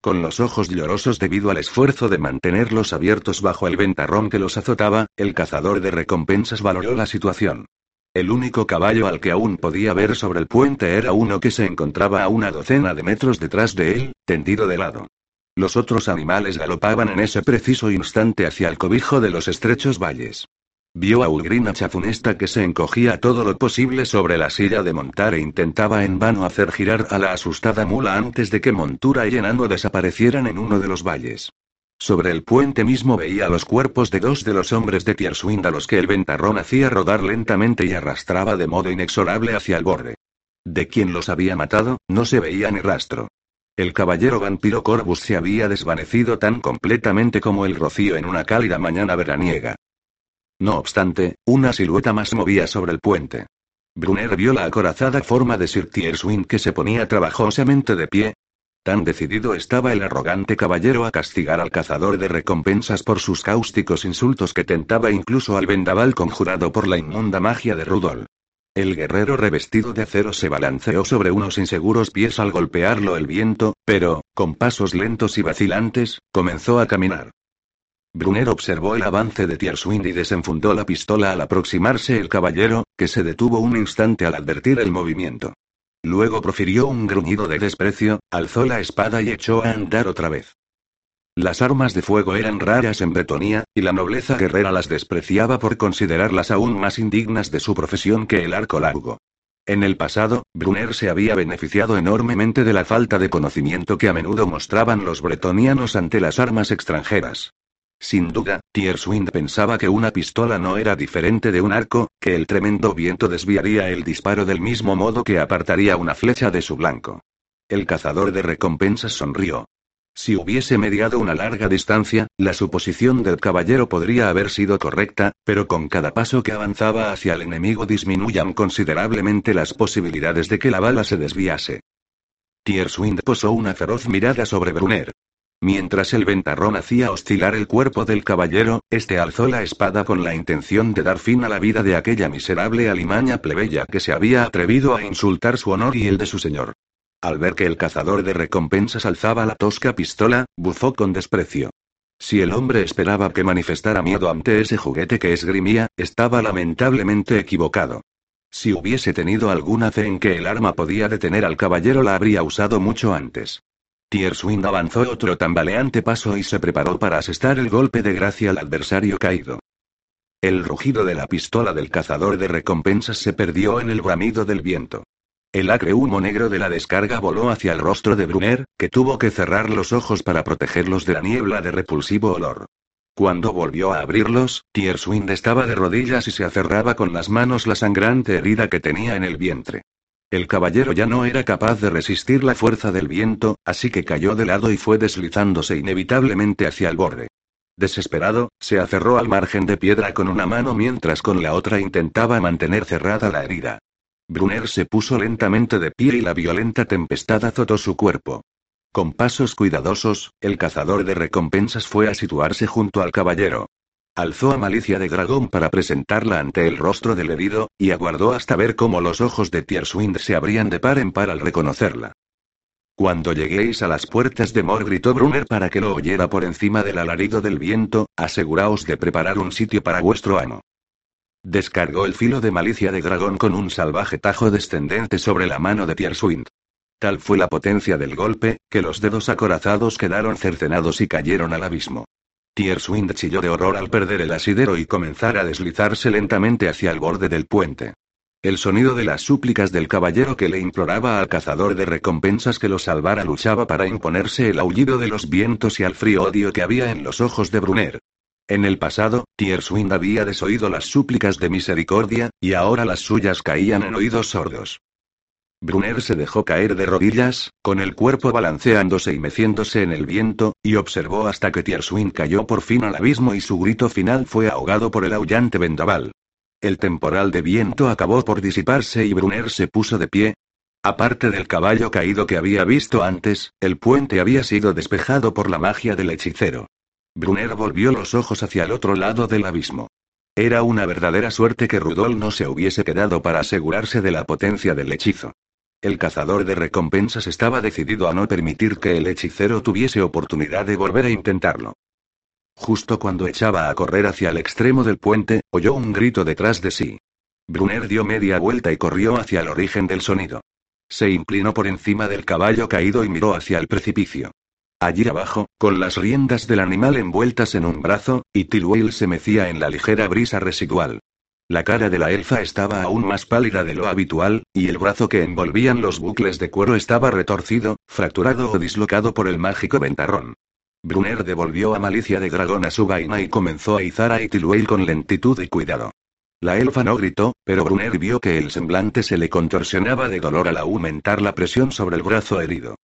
Con los ojos llorosos debido al esfuerzo de mantenerlos abiertos bajo el ventarrón que los azotaba, el cazador de recompensas valoró la situación. El único caballo al que aún podía ver sobre el puente era uno que se encontraba a una docena de metros detrás de él, tendido de lado. Los otros animales galopaban en ese preciso instante hacia el cobijo de los estrechos valles. Vio a Ulgrina chafunesta que se encogía todo lo posible sobre la silla de montar e intentaba en vano hacer girar a la asustada mula antes de que montura y enano desaparecieran en uno de los valles. Sobre el puente mismo veía los cuerpos de dos de los hombres de Tierswind a los que el ventarrón hacía rodar lentamente y arrastraba de modo inexorable hacia el borde. De quien los había matado, no se veía ni rastro. El caballero vampiro Corvus se había desvanecido tan completamente como el rocío en una cálida mañana veraniega. No obstante, una silueta más movía sobre el puente. Brunner vio la acorazada forma de Sir Tierswin que se ponía trabajosamente de pie. Tan decidido estaba el arrogante caballero a castigar al cazador de recompensas por sus cáusticos insultos que tentaba incluso al vendaval conjurado por la inmunda magia de Rudolf. El guerrero revestido de acero se balanceó sobre unos inseguros pies al golpearlo el viento, pero, con pasos lentos y vacilantes, comenzó a caminar. Brunner observó el avance de Tierswind y desenfundó la pistola al aproximarse el caballero, que se detuvo un instante al advertir el movimiento. Luego profirió un gruñido de desprecio, alzó la espada y echó a andar otra vez. Las armas de fuego eran raras en Bretonia, y la nobleza guerrera las despreciaba por considerarlas aún más indignas de su profesión que el arco largo. En el pasado, Brunner se había beneficiado enormemente de la falta de conocimiento que a menudo mostraban los bretonianos ante las armas extranjeras. Sin duda, Tierswind pensaba que una pistola no era diferente de un arco, que el tremendo viento desviaría el disparo del mismo modo que apartaría una flecha de su blanco. El cazador de recompensas sonrió. Si hubiese mediado una larga distancia, la suposición del caballero podría haber sido correcta, pero con cada paso que avanzaba hacia el enemigo disminuían considerablemente las posibilidades de que la bala se desviase. Tierswind posó una feroz mirada sobre Brunner. Mientras el ventarrón hacía oscilar el cuerpo del caballero, este alzó la espada con la intención de dar fin a la vida de aquella miserable alimaña plebeya que se había atrevido a insultar su honor y el de su señor. Al ver que el cazador de recompensas alzaba la tosca pistola, bufó con desprecio. Si el hombre esperaba que manifestara miedo ante ese juguete que esgrimía, estaba lamentablemente equivocado. Si hubiese tenido alguna fe en que el arma podía detener al caballero la habría usado mucho antes. Tierswind avanzó otro tambaleante paso y se preparó para asestar el golpe de gracia al adversario caído. El rugido de la pistola del cazador de recompensas se perdió en el bramido del viento. El acre humo negro de la descarga voló hacia el rostro de Brunner, que tuvo que cerrar los ojos para protegerlos de la niebla de repulsivo olor. Cuando volvió a abrirlos, Tierswind estaba de rodillas y se aferraba con las manos la sangrante herida que tenía en el vientre. El caballero ya no era capaz de resistir la fuerza del viento, así que cayó de lado y fue deslizándose inevitablemente hacia el borde. Desesperado, se aferró al margen de piedra con una mano mientras con la otra intentaba mantener cerrada la herida. Brunner se puso lentamente de pie y la violenta tempestad azotó su cuerpo. Con pasos cuidadosos, el cazador de recompensas fue a situarse junto al caballero. Alzó a Malicia de Dragón para presentarla ante el rostro del herido, y aguardó hasta ver cómo los ojos de Tierswind se abrían de par en par al reconocerla. Cuando lleguéis a las puertas de Mor gritó Brunner para que lo oyera por encima del alarido del viento, aseguraos de preparar un sitio para vuestro amo. Descargó el filo de malicia de dragón con un salvaje tajo descendente sobre la mano de Tierswind. Tal fue la potencia del golpe, que los dedos acorazados quedaron cercenados y cayeron al abismo. Tierswind chilló de horror al perder el asidero y comenzar a deslizarse lentamente hacia el borde del puente. El sonido de las súplicas del caballero que le imploraba al cazador de recompensas que lo salvara luchaba para imponerse el aullido de los vientos y al frío odio que había en los ojos de Brunner. En el pasado, Tierswind había desoído las súplicas de misericordia, y ahora las suyas caían en oídos sordos. Brunner se dejó caer de rodillas, con el cuerpo balanceándose y meciéndose en el viento, y observó hasta que Tierswin cayó por fin al abismo y su grito final fue ahogado por el aullante vendaval. El temporal de viento acabó por disiparse y Brunner se puso de pie. Aparte del caballo caído que había visto antes, el puente había sido despejado por la magia del hechicero. Brunner volvió los ojos hacia el otro lado del abismo. Era una verdadera suerte que Rudolf no se hubiese quedado para asegurarse de la potencia del hechizo. El cazador de recompensas estaba decidido a no permitir que el hechicero tuviese oportunidad de volver a intentarlo. Justo cuando echaba a correr hacia el extremo del puente, oyó un grito detrás de sí. Brunner dio media vuelta y corrió hacia el origen del sonido. Se inclinó por encima del caballo caído y miró hacia el precipicio. Allí abajo, con las riendas del animal envueltas en un brazo, y Tilwell se mecía en la ligera brisa residual. La cara de la elfa estaba aún más pálida de lo habitual, y el brazo que envolvían los bucles de cuero estaba retorcido, fracturado o dislocado por el mágico ventarrón. Brunner devolvió a Malicia de Dragón a su vaina y comenzó a izar a Itilwell con lentitud y cuidado. La elfa no gritó, pero Brunner vio que el semblante se le contorsionaba de dolor al aumentar la presión sobre el brazo herido.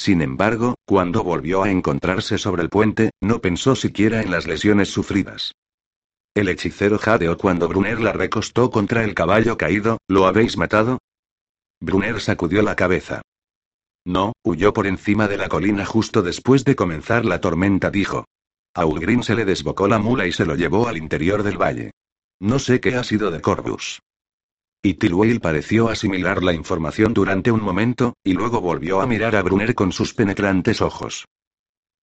Sin embargo, cuando volvió a encontrarse sobre el puente, no pensó siquiera en las lesiones sufridas. El hechicero jadeó cuando Brunner la recostó contra el caballo caído, ¿lo habéis matado? Brunner sacudió la cabeza. No, huyó por encima de la colina justo después de comenzar la tormenta, dijo. A Ulgrim se le desbocó la mula y se lo llevó al interior del valle. No sé qué ha sido de Corvus. Y Tilwell pareció asimilar la información durante un momento, y luego volvió a mirar a Brunner con sus penetrantes ojos.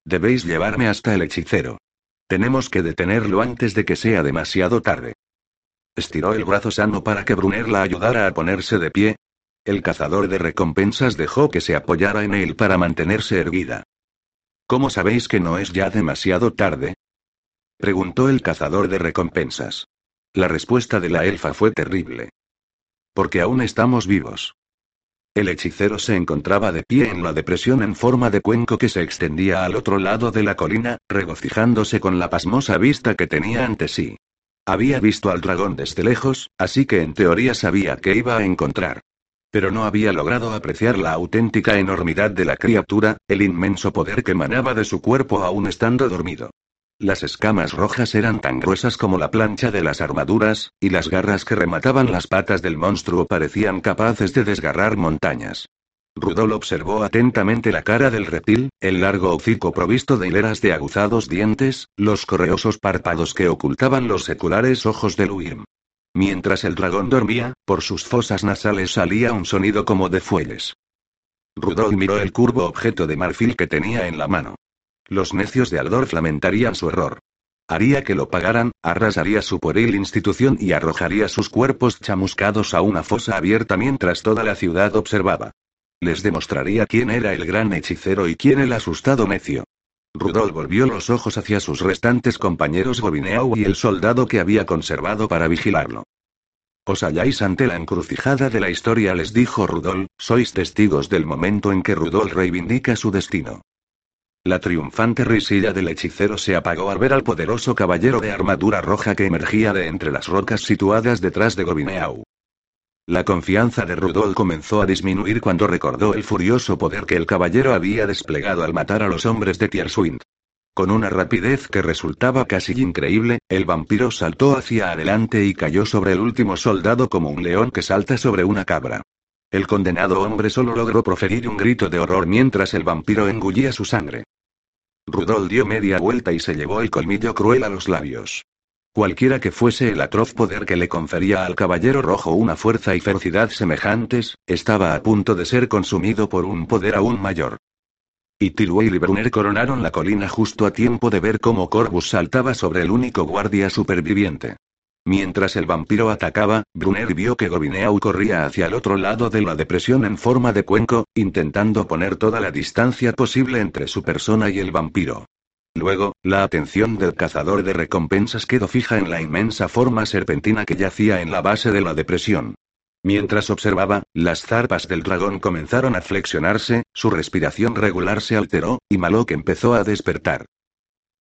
Debéis llevarme hasta el hechicero. Tenemos que detenerlo antes de que sea demasiado tarde. Estiró el brazo sano para que Brunner la ayudara a ponerse de pie. El cazador de recompensas dejó que se apoyara en él para mantenerse erguida. ¿Cómo sabéis que no es ya demasiado tarde? preguntó el cazador de recompensas. La respuesta de la elfa fue terrible. Porque aún estamos vivos. El hechicero se encontraba de pie en la depresión en forma de cuenco que se extendía al otro lado de la colina, regocijándose con la pasmosa vista que tenía ante sí. Había visto al dragón desde lejos, así que en teoría sabía que iba a encontrar. Pero no había logrado apreciar la auténtica enormidad de la criatura, el inmenso poder que emanaba de su cuerpo aún estando dormido. Las escamas rojas eran tan gruesas como la plancha de las armaduras, y las garras que remataban las patas del monstruo parecían capaces de desgarrar montañas. Rudol observó atentamente la cara del reptil, el largo hocico provisto de hileras de aguzados dientes, los correosos párpados que ocultaban los seculares ojos de Luim. Mientras el dragón dormía, por sus fosas nasales salía un sonido como de fuelles. Rudol miró el curvo objeto de marfil que tenía en la mano. Los necios de Aldorf lamentarían su error. Haría que lo pagaran, arrasaría su pueril institución y arrojaría sus cuerpos chamuscados a una fosa abierta mientras toda la ciudad observaba. Les demostraría quién era el gran hechicero y quién el asustado necio. Rudolf volvió los ojos hacia sus restantes compañeros Gobineau y el soldado que había conservado para vigilarlo. Os halláis ante la encrucijada de la historia, les dijo Rudolf, sois testigos del momento en que Rudolf reivindica su destino. La triunfante risilla del hechicero se apagó al ver al poderoso caballero de armadura roja que emergía de entre las rocas situadas detrás de Gobineau. La confianza de Rudolf comenzó a disminuir cuando recordó el furioso poder que el caballero había desplegado al matar a los hombres de Tierswind. Con una rapidez que resultaba casi increíble, el vampiro saltó hacia adelante y cayó sobre el último soldado como un león que salta sobre una cabra. El condenado hombre solo logró proferir un grito de horror mientras el vampiro engullía su sangre. Rudolf dio media vuelta y se llevó el colmillo cruel a los labios. Cualquiera que fuese el atroz poder que le confería al caballero rojo una fuerza y ferocidad semejantes, estaba a punto de ser consumido por un poder aún mayor. Y Tilwell y Brunner coronaron la colina justo a tiempo de ver cómo Corvus saltaba sobre el único guardia superviviente. Mientras el vampiro atacaba, Brunner vio que Gobineau corría hacia el otro lado de la depresión en forma de cuenco, intentando poner toda la distancia posible entre su persona y el vampiro. Luego, la atención del cazador de recompensas quedó fija en la inmensa forma serpentina que yacía en la base de la depresión. Mientras observaba, las zarpas del dragón comenzaron a flexionarse, su respiración regular se alteró, y Malok empezó a despertar.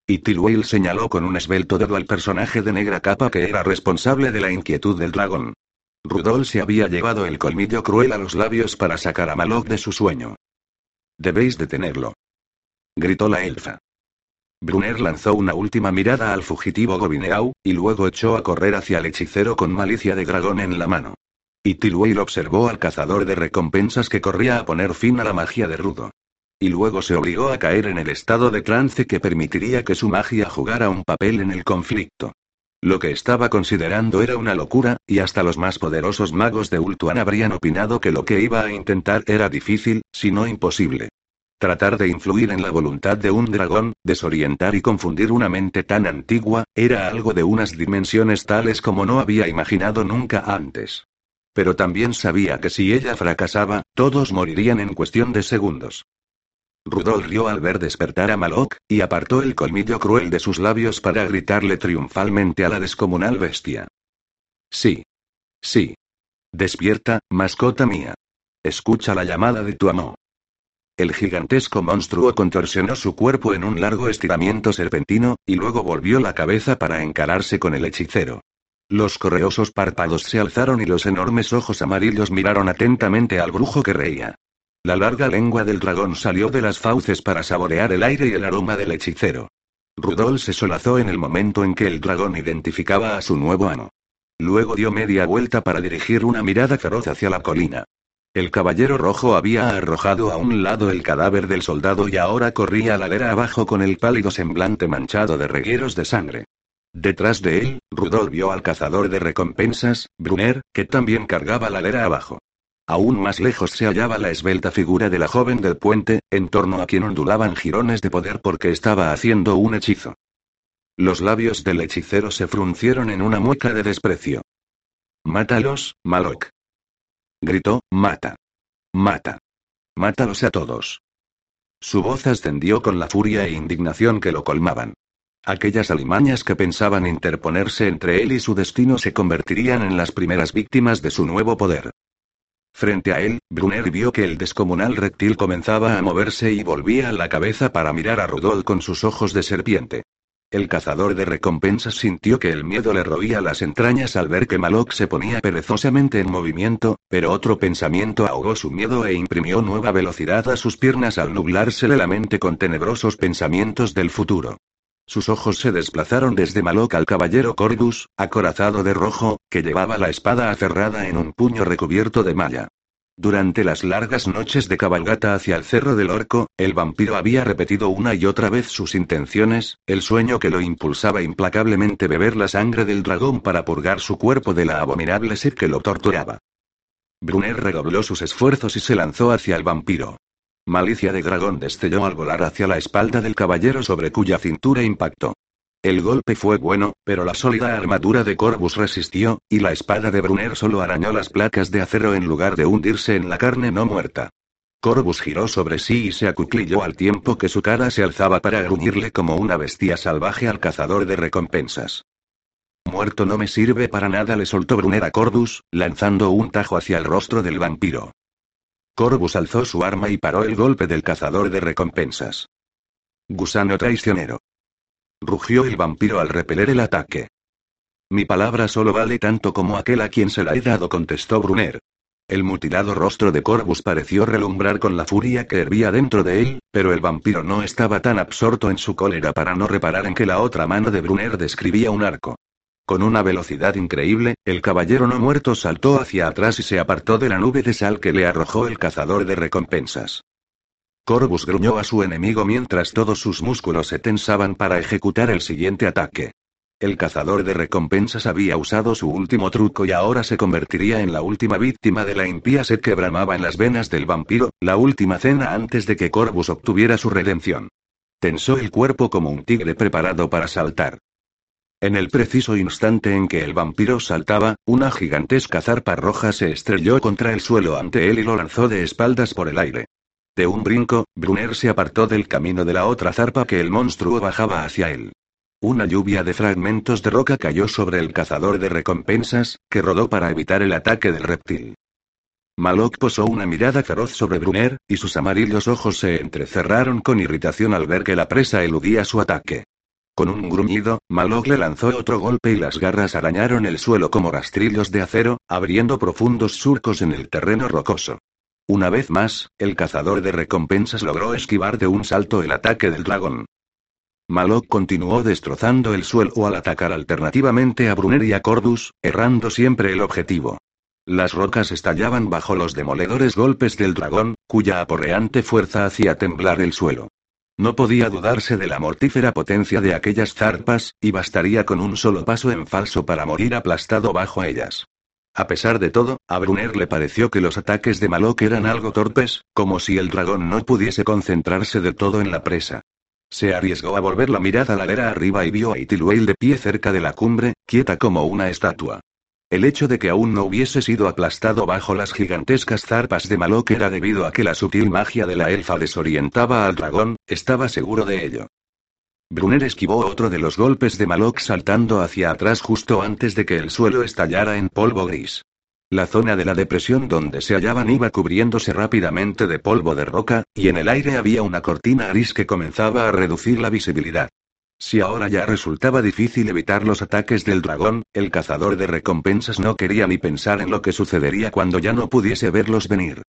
Y Tilwell señaló con un esbelto dedo al personaje de negra capa que era responsable de la inquietud del dragón. Rudol se había llevado el colmillo cruel a los labios para sacar a Malok de su sueño. Debéis detenerlo. Gritó la elfa. Brunner lanzó una última mirada al fugitivo Gobineau, y luego echó a correr hacia el hechicero con malicia de dragón en la mano. Y Tilwell observó al cazador de recompensas que corría a poner fin a la magia de Rudo. Y luego se obligó a caer en el estado de trance que permitiría que su magia jugara un papel en el conflicto. Lo que estaba considerando era una locura, y hasta los más poderosos magos de Ultuan habrían opinado que lo que iba a intentar era difícil, si no imposible. Tratar de influir en la voluntad de un dragón, desorientar y confundir una mente tan antigua, era algo de unas dimensiones tales como no había imaginado nunca antes. Pero también sabía que si ella fracasaba, todos morirían en cuestión de segundos. Rudolf rió al ver despertar a Malok, y apartó el colmillo cruel de sus labios para gritarle triunfalmente a la descomunal bestia. Sí. Sí. Despierta, mascota mía. Escucha la llamada de tu amo. El gigantesco monstruo contorsionó su cuerpo en un largo estiramiento serpentino, y luego volvió la cabeza para encararse con el hechicero. Los correosos párpados se alzaron y los enormes ojos amarillos miraron atentamente al brujo que reía. La larga lengua del dragón salió de las fauces para saborear el aire y el aroma del hechicero. Rudol se solazó en el momento en que el dragón identificaba a su nuevo amo. Luego dio media vuelta para dirigir una mirada feroz hacia la colina. El caballero rojo había arrojado a un lado el cadáver del soldado y ahora corría ladera abajo con el pálido semblante manchado de regueros de sangre. Detrás de él, Rudolf vio al cazador de recompensas, Brunner, que también cargaba ladera abajo. Aún más lejos se hallaba la esbelta figura de la joven del puente, en torno a quien ondulaban jirones de poder porque estaba haciendo un hechizo. Los labios del hechicero se fruncieron en una mueca de desprecio. Mátalos, Malok. Gritó, mata. Mata. Mátalos a todos. Su voz ascendió con la furia e indignación que lo colmaban. Aquellas alimañas que pensaban interponerse entre él y su destino se convertirían en las primeras víctimas de su nuevo poder. Frente a él, Brunner vio que el descomunal reptil comenzaba a moverse y volvía la cabeza para mirar a Rudolf con sus ojos de serpiente. El cazador de recompensas sintió que el miedo le roía las entrañas al ver que Malok se ponía perezosamente en movimiento, pero otro pensamiento ahogó su miedo e imprimió nueva velocidad a sus piernas al nublársele la mente con tenebrosos pensamientos del futuro. Sus ojos se desplazaron desde Malok al caballero Cordus, acorazado de rojo, que llevaba la espada aferrada en un puño recubierto de malla. Durante las largas noches de cabalgata hacia el cerro del orco, el vampiro había repetido una y otra vez sus intenciones, el sueño que lo impulsaba implacablemente beber la sangre del dragón para purgar su cuerpo de la abominable sed que lo torturaba. Brunner redobló sus esfuerzos y se lanzó hacia el vampiro. Malicia de dragón destelló al volar hacia la espalda del caballero sobre cuya cintura impactó. El golpe fue bueno, pero la sólida armadura de Corvus resistió, y la espada de Brunner solo arañó las placas de acero en lugar de hundirse en la carne no muerta. Corvus giró sobre sí y se acuclilló al tiempo que su cara se alzaba para gruñirle como una bestia salvaje al cazador de recompensas. Muerto no me sirve para nada, le soltó Brunner a Corvus, lanzando un tajo hacia el rostro del vampiro. Corvus alzó su arma y paró el golpe del cazador de recompensas. Gusano traicionero. Rugió el vampiro al repeler el ataque. Mi palabra solo vale tanto como aquel a quien se la he dado, contestó Brunner. El mutilado rostro de Corvus pareció relumbrar con la furia que hervía dentro de él, pero el vampiro no estaba tan absorto en su cólera para no reparar en que la otra mano de Brunner describía un arco. Con una velocidad increíble, el caballero no muerto saltó hacia atrás y se apartó de la nube de sal que le arrojó el cazador de recompensas. Corvus gruñó a su enemigo mientras todos sus músculos se tensaban para ejecutar el siguiente ataque. El cazador de recompensas había usado su último truco y ahora se convertiría en la última víctima de la impía sed que bramaba en las venas del vampiro, la última cena antes de que Corvus obtuviera su redención. Tensó el cuerpo como un tigre preparado para saltar. En el preciso instante en que el vampiro saltaba, una gigantesca zarpa roja se estrelló contra el suelo ante él y lo lanzó de espaldas por el aire. De un brinco, Brunner se apartó del camino de la otra zarpa que el monstruo bajaba hacia él. Una lluvia de fragmentos de roca cayó sobre el cazador de recompensas, que rodó para evitar el ataque del reptil. Malok posó una mirada feroz sobre Brunner, y sus amarillos ojos se entrecerraron con irritación al ver que la presa eludía su ataque. Con un gruñido, Malok le lanzó otro golpe y las garras arañaron el suelo como rastrillos de acero, abriendo profundos surcos en el terreno rocoso. Una vez más, el cazador de recompensas logró esquivar de un salto el ataque del dragón. Malok continuó destrozando el suelo al atacar alternativamente a Brunner y a Cordus, errando siempre el objetivo. Las rocas estallaban bajo los demoledores golpes del dragón, cuya aporreante fuerza hacía temblar el suelo. No podía dudarse de la mortífera potencia de aquellas zarpas, y bastaría con un solo paso en falso para morir aplastado bajo ellas. A pesar de todo, a Brunner le pareció que los ataques de Malok eran algo torpes, como si el dragón no pudiese concentrarse de todo en la presa. Se arriesgó a volver la mirada ladera arriba y vio a Itilweil de pie cerca de la cumbre, quieta como una estatua. El hecho de que aún no hubiese sido aplastado bajo las gigantescas zarpas de Malok era debido a que la sutil magia de la elfa desorientaba al dragón, estaba seguro de ello. Brunner esquivó otro de los golpes de Malok saltando hacia atrás justo antes de que el suelo estallara en polvo gris. La zona de la depresión donde se hallaban iba cubriéndose rápidamente de polvo de roca, y en el aire había una cortina gris que comenzaba a reducir la visibilidad. Si ahora ya resultaba difícil evitar los ataques del dragón, el cazador de recompensas no quería ni pensar en lo que sucedería cuando ya no pudiese verlos venir.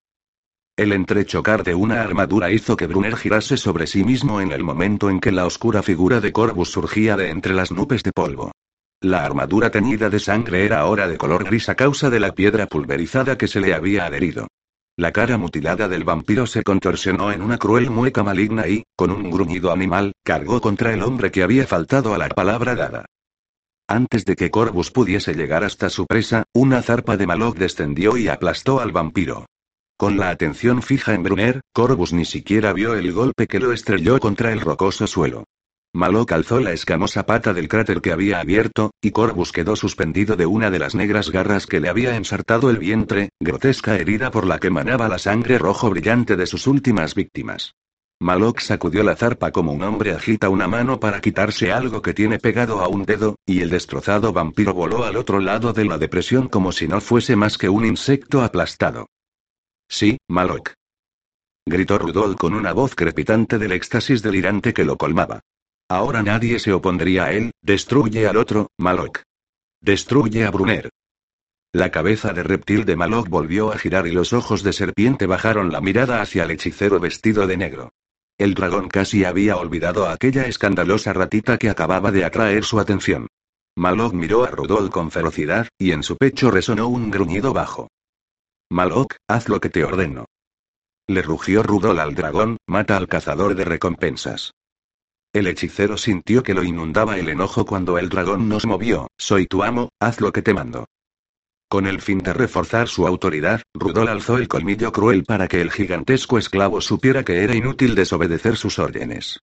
El entrechocar de una armadura hizo que Brunner girase sobre sí mismo en el momento en que la oscura figura de Corvus surgía de entre las nubes de polvo. La armadura teñida de sangre era ahora de color gris a causa de la piedra pulverizada que se le había adherido. La cara mutilada del vampiro se contorsionó en una cruel mueca maligna y, con un gruñido animal, cargó contra el hombre que había faltado a la palabra dada. Antes de que Corvus pudiese llegar hasta su presa, una zarpa de Malok descendió y aplastó al vampiro. Con la atención fija en Brunner, Corvus ni siquiera vio el golpe que lo estrelló contra el rocoso suelo. Malok alzó la escamosa pata del cráter que había abierto, y Corvus quedó suspendido de una de las negras garras que le había ensartado el vientre, grotesca herida por la que manaba la sangre rojo brillante de sus últimas víctimas. Malok sacudió la zarpa como un hombre agita una mano para quitarse algo que tiene pegado a un dedo, y el destrozado vampiro voló al otro lado de la depresión como si no fuese más que un insecto aplastado. Sí, Malok. Gritó Rudolf con una voz crepitante del éxtasis delirante que lo colmaba. Ahora nadie se opondría a él, destruye al otro, Malok. Destruye a Brunner. La cabeza de reptil de Malok volvió a girar y los ojos de serpiente bajaron la mirada hacia el hechicero vestido de negro. El dragón casi había olvidado a aquella escandalosa ratita que acababa de atraer su atención. Malok miró a Rudolf con ferocidad, y en su pecho resonó un gruñido bajo. Malok, haz lo que te ordeno. Le rugió Rudol al dragón, mata al cazador de recompensas. El hechicero sintió que lo inundaba el enojo cuando el dragón nos movió, soy tu amo, haz lo que te mando. Con el fin de reforzar su autoridad, Rudol alzó el colmillo cruel para que el gigantesco esclavo supiera que era inútil desobedecer sus órdenes.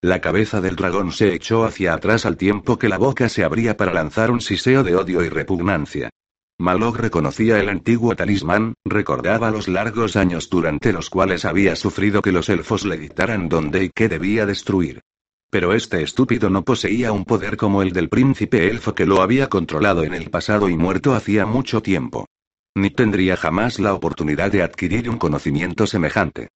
La cabeza del dragón se echó hacia atrás al tiempo que la boca se abría para lanzar un siseo de odio y repugnancia. Malog reconocía el antiguo talismán, recordaba los largos años durante los cuales había sufrido que los elfos le dictaran dónde y qué debía destruir. Pero este estúpido no poseía un poder como el del príncipe elfo que lo había controlado en el pasado y muerto hacía mucho tiempo. Ni tendría jamás la oportunidad de adquirir un conocimiento semejante.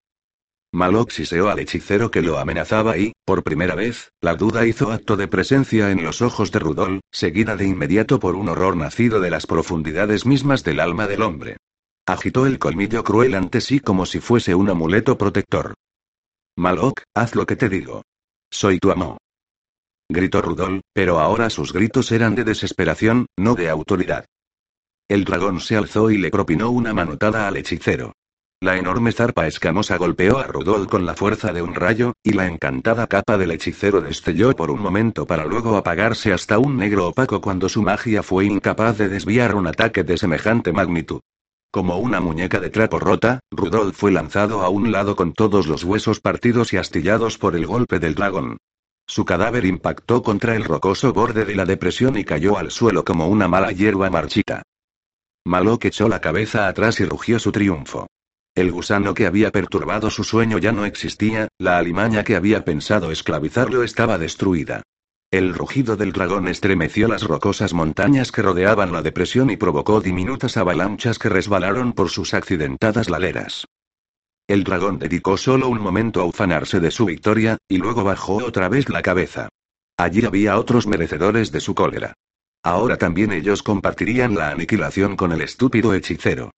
Malok siseó al hechicero que lo amenazaba y, por primera vez, la duda hizo acto de presencia en los ojos de Rudol, seguida de inmediato por un horror nacido de las profundidades mismas del alma del hombre. Agitó el colmillo cruel ante sí como si fuese un amuleto protector. Malok, haz lo que te digo. Soy tu amo. Gritó Rudol, pero ahora sus gritos eran de desesperación, no de autoridad. El dragón se alzó y le propinó una manotada al hechicero. La enorme zarpa escamosa golpeó a Rudolf con la fuerza de un rayo, y la encantada capa del hechicero destelló por un momento para luego apagarse hasta un negro opaco cuando su magia fue incapaz de desviar un ataque de semejante magnitud. Como una muñeca de trapo rota, Rudolf fue lanzado a un lado con todos los huesos partidos y astillados por el golpe del dragón. Su cadáver impactó contra el rocoso borde de la depresión y cayó al suelo como una mala hierba marchita. Malok echó la cabeza atrás y rugió su triunfo. El gusano que había perturbado su sueño ya no existía, la alimaña que había pensado esclavizarlo estaba destruida. El rugido del dragón estremeció las rocosas montañas que rodeaban la depresión y provocó diminutas avalanchas que resbalaron por sus accidentadas laderas. El dragón dedicó solo un momento a ufanarse de su victoria, y luego bajó otra vez la cabeza. Allí había otros merecedores de su cólera. Ahora también ellos compartirían la aniquilación con el estúpido hechicero.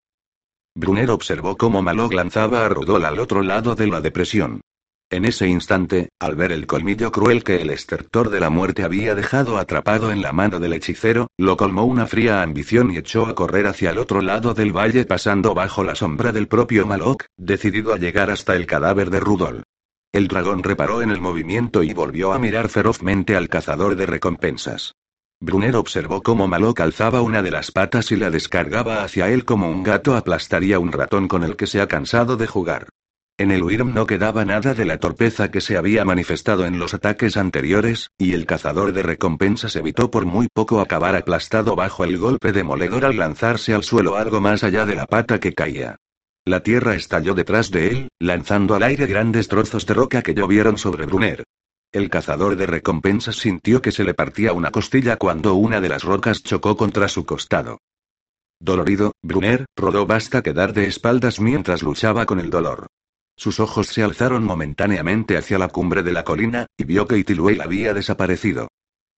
Brunner observó cómo Malog lanzaba a Rudol al otro lado de la depresión. En ese instante, al ver el colmillo cruel que el estertor de la muerte había dejado atrapado en la mano del hechicero, lo colmó una fría ambición y echó a correr hacia el otro lado del valle pasando bajo la sombra del propio Malok, decidido a llegar hasta el cadáver de Rudol. El dragón reparó en el movimiento y volvió a mirar ferozmente al cazador de recompensas. Brunner observó cómo Malok alzaba una de las patas y la descargaba hacia él como un gato aplastaría un ratón con el que se ha cansado de jugar. En el Wyrm no quedaba nada de la torpeza que se había manifestado en los ataques anteriores, y el cazador de recompensas evitó por muy poco acabar aplastado bajo el golpe demoledor al lanzarse al suelo algo más allá de la pata que caía. La tierra estalló detrás de él, lanzando al aire grandes trozos de roca que llovieron sobre Brunner. El cazador de recompensas sintió que se le partía una costilla cuando una de las rocas chocó contra su costado. Dolorido, Brunner rodó basta quedar de espaldas mientras luchaba con el dolor. Sus ojos se alzaron momentáneamente hacia la cumbre de la colina, y vio que Itiluel había desaparecido.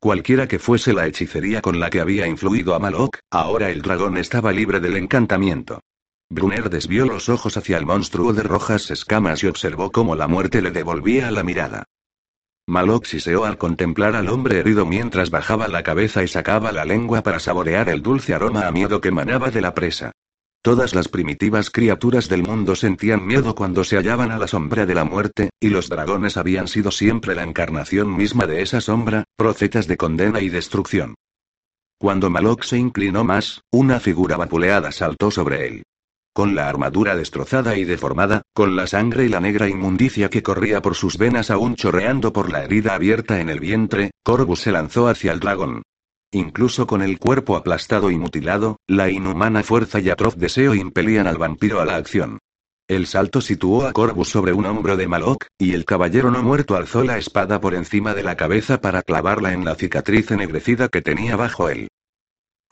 Cualquiera que fuese la hechicería con la que había influido a Malok, ahora el dragón estaba libre del encantamiento. Brunner desvió los ojos hacia el monstruo de rojas escamas y observó cómo la muerte le devolvía la mirada. Malok siseó al contemplar al hombre herido mientras bajaba la cabeza y sacaba la lengua para saborear el dulce aroma a miedo que manaba de la presa. Todas las primitivas criaturas del mundo sentían miedo cuando se hallaban a la sombra de la muerte, y los dragones habían sido siempre la encarnación misma de esa sombra, profetas de condena y destrucción. Cuando Malok se inclinó más, una figura vapuleada saltó sobre él. Con la armadura destrozada y deformada, con la sangre y la negra inmundicia que corría por sus venas aún chorreando por la herida abierta en el vientre, Corvus se lanzó hacia el dragón. Incluso con el cuerpo aplastado y mutilado, la inhumana fuerza y atroz deseo impelían al vampiro a la acción. El salto situó a Corvus sobre un hombro de Malok, y el caballero no muerto alzó la espada por encima de la cabeza para clavarla en la cicatriz ennegrecida que tenía bajo él.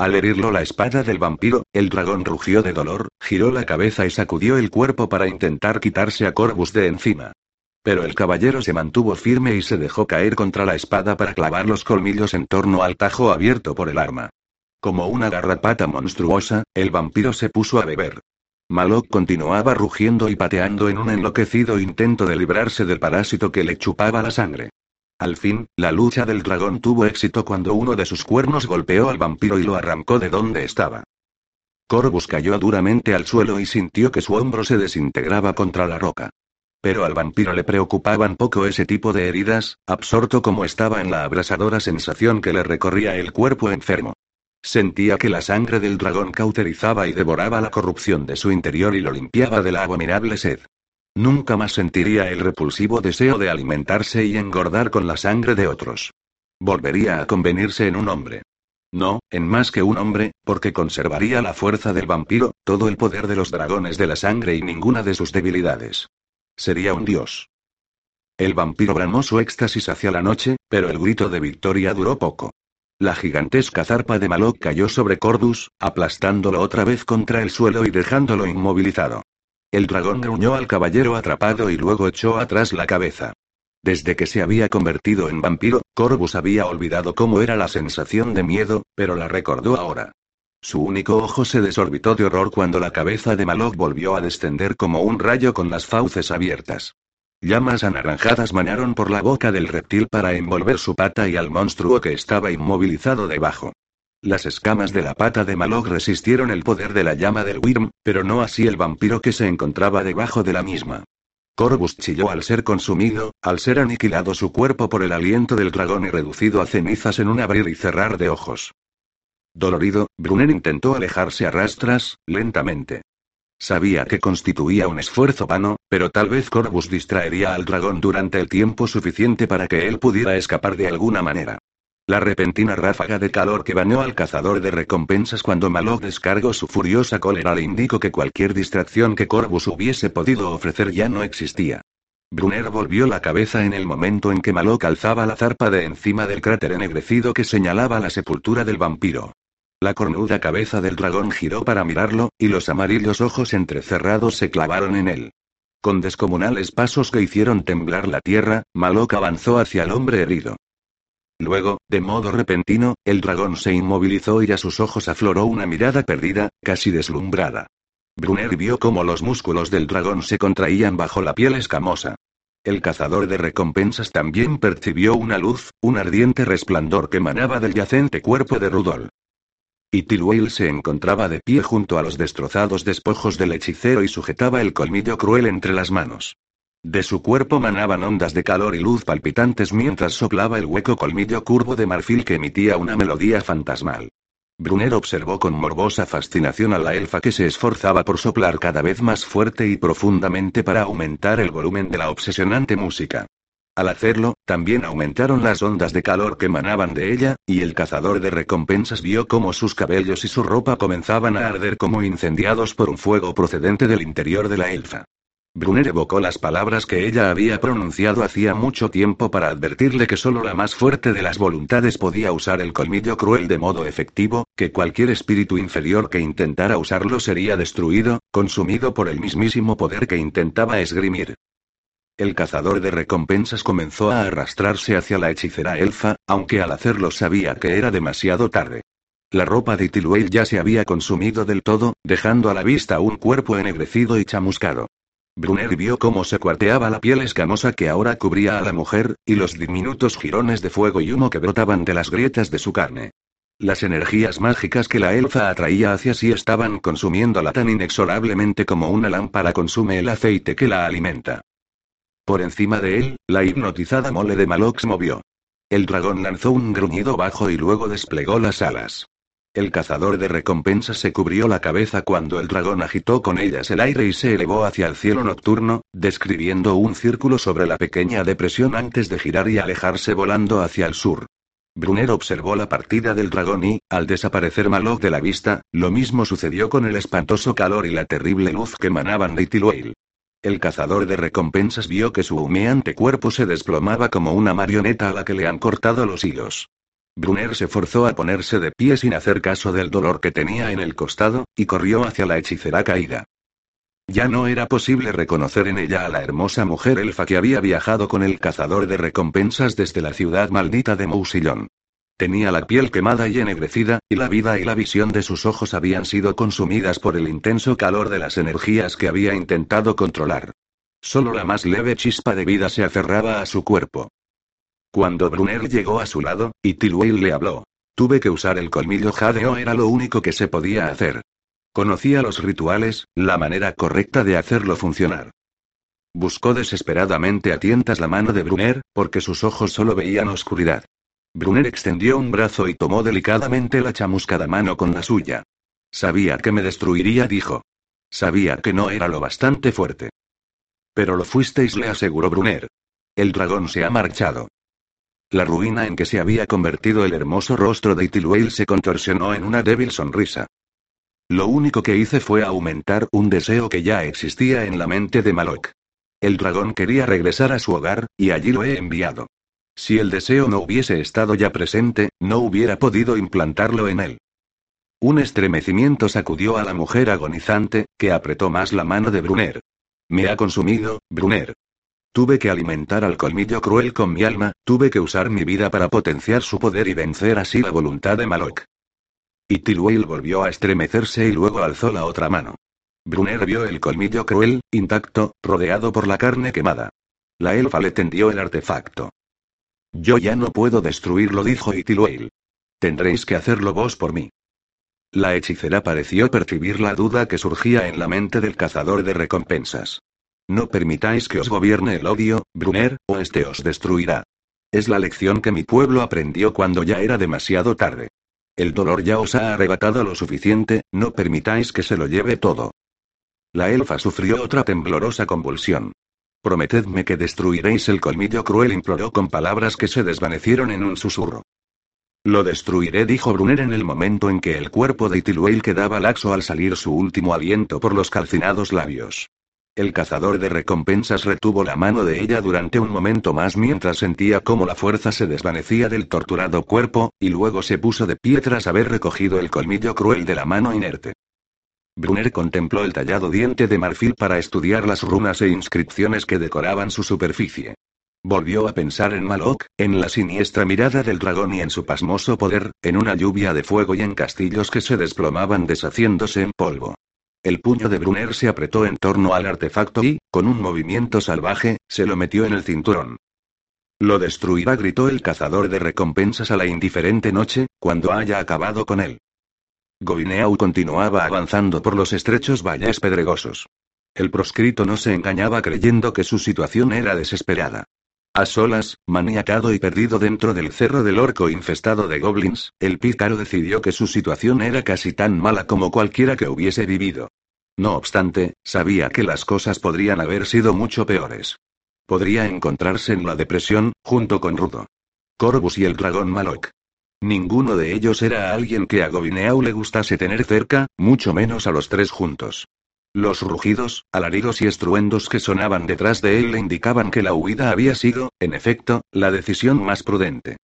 Al herirlo la espada del vampiro, el dragón rugió de dolor, giró la cabeza y sacudió el cuerpo para intentar quitarse a Corvus de encima. Pero el caballero se mantuvo firme y se dejó caer contra la espada para clavar los colmillos en torno al tajo abierto por el arma. Como una garrapata monstruosa, el vampiro se puso a beber. Malok continuaba rugiendo y pateando en un enloquecido intento de librarse del parásito que le chupaba la sangre. Al fin, la lucha del dragón tuvo éxito cuando uno de sus cuernos golpeó al vampiro y lo arrancó de donde estaba. Corvus cayó duramente al suelo y sintió que su hombro se desintegraba contra la roca. Pero al vampiro le preocupaban poco ese tipo de heridas, absorto como estaba en la abrasadora sensación que le recorría el cuerpo enfermo. Sentía que la sangre del dragón cauterizaba y devoraba la corrupción de su interior y lo limpiaba de la abominable sed. Nunca más sentiría el repulsivo deseo de alimentarse y engordar con la sangre de otros. Volvería a convenirse en un hombre. No, en más que un hombre, porque conservaría la fuerza del vampiro, todo el poder de los dragones de la sangre y ninguna de sus debilidades. Sería un dios. El vampiro bramó su éxtasis hacia la noche, pero el grito de victoria duró poco. La gigantesca zarpa de Malok cayó sobre Cordus, aplastándolo otra vez contra el suelo y dejándolo inmovilizado. El dragón gruñó al caballero atrapado y luego echó atrás la cabeza. Desde que se había convertido en vampiro, Corvus había olvidado cómo era la sensación de miedo, pero la recordó ahora. Su único ojo se desorbitó de horror cuando la cabeza de Malok volvió a descender como un rayo con las fauces abiertas. Llamas anaranjadas manaron por la boca del reptil para envolver su pata y al monstruo que estaba inmovilizado debajo. Las escamas de la pata de Malok resistieron el poder de la llama del Wyrm, pero no así el vampiro que se encontraba debajo de la misma. Corvus chilló al ser consumido, al ser aniquilado su cuerpo por el aliento del dragón y reducido a cenizas en un abrir y cerrar de ojos. Dolorido, Brunner intentó alejarse a rastras, lentamente. Sabía que constituía un esfuerzo vano, pero tal vez Corvus distraería al dragón durante el tiempo suficiente para que él pudiera escapar de alguna manera. La repentina ráfaga de calor que bañó al cazador de recompensas cuando Malok descargó su furiosa cólera le indicó que cualquier distracción que Corvus hubiese podido ofrecer ya no existía. Brunner volvió la cabeza en el momento en que Malok alzaba la zarpa de encima del cráter ennegrecido que señalaba la sepultura del vampiro. La cornuda cabeza del dragón giró para mirarlo, y los amarillos ojos entrecerrados se clavaron en él. Con descomunales pasos que hicieron temblar la tierra, Malok avanzó hacia el hombre herido. Luego, de modo repentino, el dragón se inmovilizó y a sus ojos afloró una mirada perdida, casi deslumbrada. Brunner vio cómo los músculos del dragón se contraían bajo la piel escamosa. El cazador de recompensas también percibió una luz, un ardiente resplandor que emanaba del yacente cuerpo de Rudolf. Y Tilwell se encontraba de pie junto a los destrozados despojos del hechicero y sujetaba el colmillo cruel entre las manos. De su cuerpo manaban ondas de calor y luz palpitantes mientras soplaba el hueco colmillo curvo de marfil que emitía una melodía fantasmal. Brunner observó con morbosa fascinación a la elfa que se esforzaba por soplar cada vez más fuerte y profundamente para aumentar el volumen de la obsesionante música. Al hacerlo, también aumentaron las ondas de calor que emanaban de ella, y el cazador de recompensas vio cómo sus cabellos y su ropa comenzaban a arder como incendiados por un fuego procedente del interior de la elfa. Brunner evocó las palabras que ella había pronunciado hacía mucho tiempo para advertirle que solo la más fuerte de las voluntades podía usar el colmillo cruel de modo efectivo, que cualquier espíritu inferior que intentara usarlo sería destruido, consumido por el mismísimo poder que intentaba esgrimir. El cazador de recompensas comenzó a arrastrarse hacia la hechicera elfa, aunque al hacerlo sabía que era demasiado tarde. La ropa de Tilwell ya se había consumido del todo, dejando a la vista un cuerpo ennegrecido y chamuscado. Brunner vio cómo se cuarteaba la piel escamosa que ahora cubría a la mujer, y los diminutos jirones de fuego y humo que brotaban de las grietas de su carne. Las energías mágicas que la elfa atraía hacia sí estaban consumiéndola tan inexorablemente como una lámpara consume el aceite que la alimenta. Por encima de él, la hipnotizada mole de Malox movió. El dragón lanzó un gruñido bajo y luego desplegó las alas. El cazador de recompensas se cubrió la cabeza cuando el dragón agitó con ellas el aire y se elevó hacia el cielo nocturno, describiendo un círculo sobre la pequeña depresión antes de girar y alejarse volando hacia el sur. Brunner observó la partida del dragón y, al desaparecer Malok de la vista, lo mismo sucedió con el espantoso calor y la terrible luz que emanaban de Tilwale. El cazador de recompensas vio que su humeante cuerpo se desplomaba como una marioneta a la que le han cortado los hilos. Brunner se forzó a ponerse de pie sin hacer caso del dolor que tenía en el costado, y corrió hacia la hechicera caída. Ya no era posible reconocer en ella a la hermosa mujer elfa que había viajado con el cazador de recompensas desde la ciudad maldita de Mousillon. Tenía la piel quemada y ennegrecida, y la vida y la visión de sus ojos habían sido consumidas por el intenso calor de las energías que había intentado controlar. Solo la más leve chispa de vida se aferraba a su cuerpo. Cuando Brunner llegó a su lado, y Tilwell le habló. Tuve que usar el colmillo jadeo, era lo único que se podía hacer. Conocía los rituales, la manera correcta de hacerlo funcionar. Buscó desesperadamente a tientas la mano de Brunner, porque sus ojos solo veían oscuridad. Brunner extendió un brazo y tomó delicadamente la chamuscada mano con la suya. Sabía que me destruiría, dijo. Sabía que no era lo bastante fuerte. Pero lo fuisteis, le aseguró Brunner. El dragón se ha marchado. La ruina en que se había convertido el hermoso rostro de Itilwale se contorsionó en una débil sonrisa. Lo único que hice fue aumentar un deseo que ya existía en la mente de Malok. El dragón quería regresar a su hogar, y allí lo he enviado. Si el deseo no hubiese estado ya presente, no hubiera podido implantarlo en él. Un estremecimiento sacudió a la mujer agonizante, que apretó más la mano de Brunner. Me ha consumido, Brunner. Tuve que alimentar al colmillo cruel con mi alma, tuve que usar mi vida para potenciar su poder y vencer así la voluntad de Malok. Y Tilwell volvió a estremecerse y luego alzó la otra mano. Brunner vio el colmillo cruel, intacto, rodeado por la carne quemada. La elfa le tendió el artefacto. Yo ya no puedo destruirlo, dijo Itilwale. Tendréis que hacerlo vos por mí. La hechicera pareció percibir la duda que surgía en la mente del cazador de recompensas. No permitáis que os gobierne el odio, Brunner, o este os destruirá. Es la lección que mi pueblo aprendió cuando ya era demasiado tarde. El dolor ya os ha arrebatado lo suficiente, no permitáis que se lo lleve todo. La elfa sufrió otra temblorosa convulsión. Prometedme que destruiréis el colmillo cruel, imploró con palabras que se desvanecieron en un susurro. Lo destruiré, dijo Brunner en el momento en que el cuerpo de Itiluel quedaba laxo al salir su último aliento por los calcinados labios. El cazador de recompensas retuvo la mano de ella durante un momento más mientras sentía cómo la fuerza se desvanecía del torturado cuerpo, y luego se puso de pie tras haber recogido el colmillo cruel de la mano inerte. Brunner contempló el tallado diente de marfil para estudiar las runas e inscripciones que decoraban su superficie. Volvió a pensar en Malok, en la siniestra mirada del dragón y en su pasmoso poder, en una lluvia de fuego y en castillos que se desplomaban deshaciéndose en polvo. El puño de Brunner se apretó en torno al artefacto y, con un movimiento salvaje, se lo metió en el cinturón. Lo destruirá, gritó el cazador de recompensas a la indiferente noche, cuando haya acabado con él. Gobineau continuaba avanzando por los estrechos valles pedregosos. El proscrito no se engañaba creyendo que su situación era desesperada. A solas, maniacado y perdido dentro del cerro del orco infestado de goblins, el pícaro decidió que su situación era casi tan mala como cualquiera que hubiese vivido. No obstante, sabía que las cosas podrían haber sido mucho peores. Podría encontrarse en la depresión, junto con Rudo. Corvus y el dragón Malok. Ninguno de ellos era alguien que a Gobineau le gustase tener cerca, mucho menos a los tres juntos. Los rugidos, alaridos y estruendos que sonaban detrás de él le indicaban que la huida había sido, en efecto, la decisión más prudente.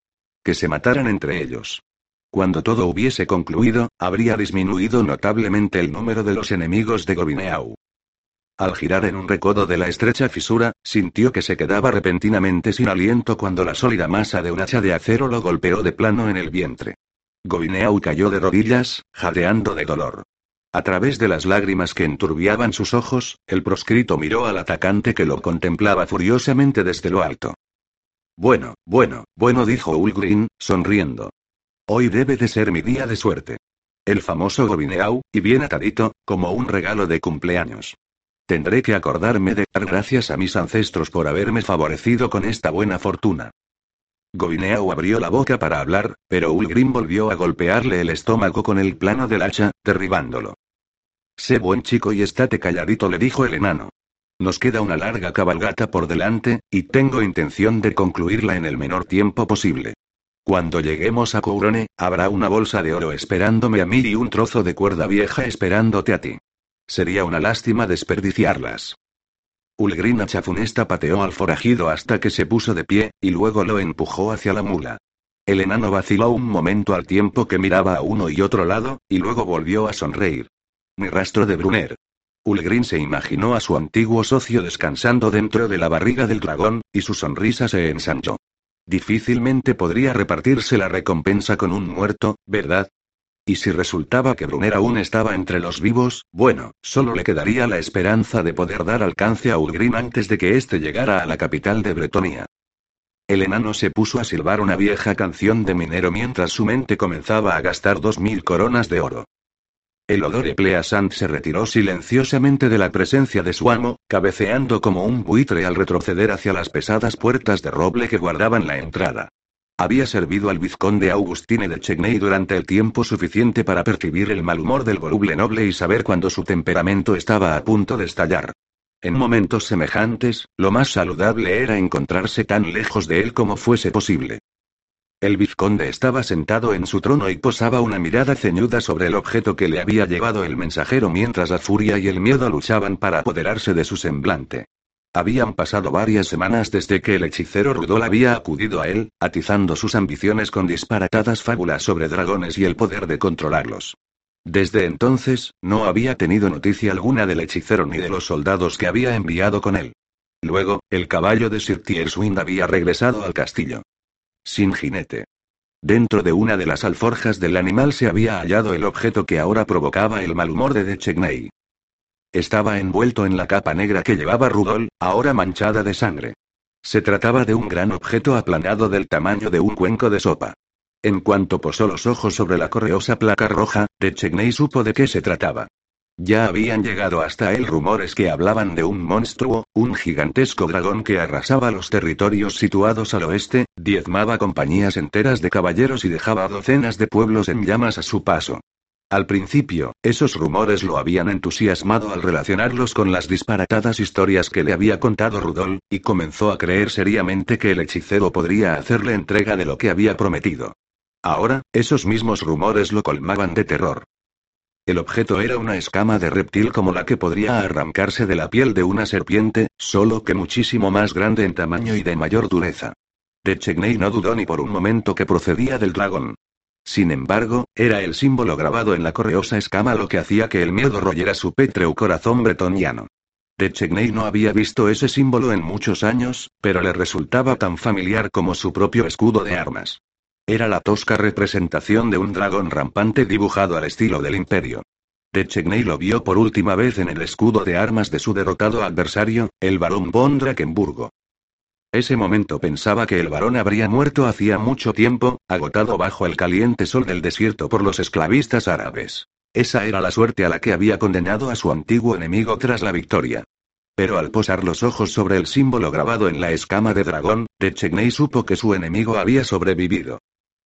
Que se mataran entre ellos. Cuando todo hubiese concluido, habría disminuido notablemente el número de los enemigos de Gobineau. Al girar en un recodo de la estrecha fisura, sintió que se quedaba repentinamente sin aliento cuando la sólida masa de un hacha de acero lo golpeó de plano en el vientre. Gobineau cayó de rodillas, jadeando de dolor. A través de las lágrimas que enturbiaban sus ojos, el proscrito miró al atacante que lo contemplaba furiosamente desde lo alto. Bueno, bueno, bueno, dijo Ulgrin, sonriendo. Hoy debe de ser mi día de suerte. El famoso Gobineau, y bien atadito, como un regalo de cumpleaños. Tendré que acordarme de dar gracias a mis ancestros por haberme favorecido con esta buena fortuna. Gobineau abrió la boca para hablar, pero Ulgrim volvió a golpearle el estómago con el plano del hacha, derribándolo. Sé buen chico y estate calladito, le dijo el enano. Nos queda una larga cabalgata por delante, y tengo intención de concluirla en el menor tiempo posible. Cuando lleguemos a Courone, habrá una bolsa de oro esperándome a mí y un trozo de cuerda vieja esperándote a ti. Sería una lástima desperdiciarlas. Ulgrina chafunesta pateó al forajido hasta que se puso de pie, y luego lo empujó hacia la mula. El enano vaciló un momento al tiempo que miraba a uno y otro lado, y luego volvió a sonreír. Mi rastro de Brunner. Ulgrin se imaginó a su antiguo socio descansando dentro de la barriga del dragón, y su sonrisa se ensanchó. Difícilmente podría repartirse la recompensa con un muerto, ¿verdad? Y si resultaba que Brunner aún estaba entre los vivos, bueno, solo le quedaría la esperanza de poder dar alcance a Ulgrim antes de que éste llegara a la capital de Bretonia. El enano se puso a silbar una vieja canción de minero mientras su mente comenzaba a gastar dos mil coronas de oro. El odor Pleasant se retiró silenciosamente de la presencia de su amo, cabeceando como un buitre al retroceder hacia las pesadas puertas de roble que guardaban la entrada. Había servido al vizconde Augustine de Chegney durante el tiempo suficiente para percibir el mal humor del voluble noble y saber cuando su temperamento estaba a punto de estallar. En momentos semejantes, lo más saludable era encontrarse tan lejos de él como fuese posible. El vizconde estaba sentado en su trono y posaba una mirada ceñuda sobre el objeto que le había llevado el mensajero mientras la furia y el miedo luchaban para apoderarse de su semblante. Habían pasado varias semanas desde que el hechicero Rudol había acudido a él, atizando sus ambiciones con disparatadas fábulas sobre dragones y el poder de controlarlos. Desde entonces, no había tenido noticia alguna del hechicero ni de los soldados que había enviado con él. Luego, el caballo de Sir Tierswind había regresado al castillo. Sin jinete. Dentro de una de las alforjas del animal se había hallado el objeto que ahora provocaba el mal humor de Dechegney. Estaba envuelto en la capa negra que llevaba Rudol, ahora manchada de sangre. Se trataba de un gran objeto aplanado del tamaño de un cuenco de sopa. En cuanto posó los ojos sobre la correosa placa roja, Chegney supo de qué se trataba. Ya habían llegado hasta él rumores que hablaban de un monstruo, un gigantesco dragón que arrasaba los territorios situados al oeste, diezmaba compañías enteras de caballeros y dejaba docenas de pueblos en llamas a su paso. Al principio, esos rumores lo habían entusiasmado al relacionarlos con las disparatadas historias que le había contado Rudol, y comenzó a creer seriamente que el hechicero podría hacerle entrega de lo que había prometido. Ahora, esos mismos rumores lo colmaban de terror. El objeto era una escama de reptil como la que podría arrancarse de la piel de una serpiente, solo que muchísimo más grande en tamaño y de mayor dureza. De Chegney no dudó ni por un momento que procedía del dragón. Sin embargo, era el símbolo grabado en la correosa escama lo que hacía que el miedo royera su pétreo corazón bretoniano. De Chegney no había visto ese símbolo en muchos años, pero le resultaba tan familiar como su propio escudo de armas. Era la tosca representación de un dragón rampante dibujado al estilo del imperio. De Chegney lo vio por última vez en el escudo de armas de su derrotado adversario, el barón von Drakenburgo. Ese momento pensaba que el varón habría muerto hacía mucho tiempo, agotado bajo el caliente sol del desierto por los esclavistas árabes. Esa era la suerte a la que había condenado a su antiguo enemigo tras la victoria. Pero al posar los ojos sobre el símbolo grabado en la escama de dragón, Techney supo que su enemigo había sobrevivido.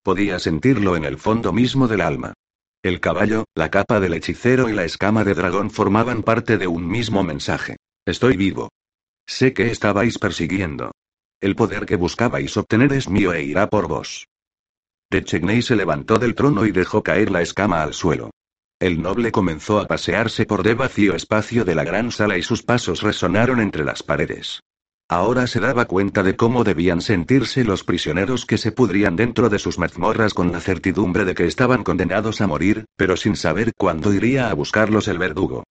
Podía sentirlo en el fondo mismo del alma. El caballo, la capa del hechicero y la escama de dragón formaban parte de un mismo mensaje. Estoy vivo. Sé que estabais persiguiendo. El poder que buscabais obtener es mío e irá por vos. Techney se levantó del trono y dejó caer la escama al suelo. El noble comenzó a pasearse por de vacío espacio de la gran sala y sus pasos resonaron entre las paredes. Ahora se daba cuenta de cómo debían sentirse los prisioneros que se pudrían dentro de sus mazmorras con la certidumbre de que estaban condenados a morir, pero sin saber cuándo iría a buscarlos el verdugo.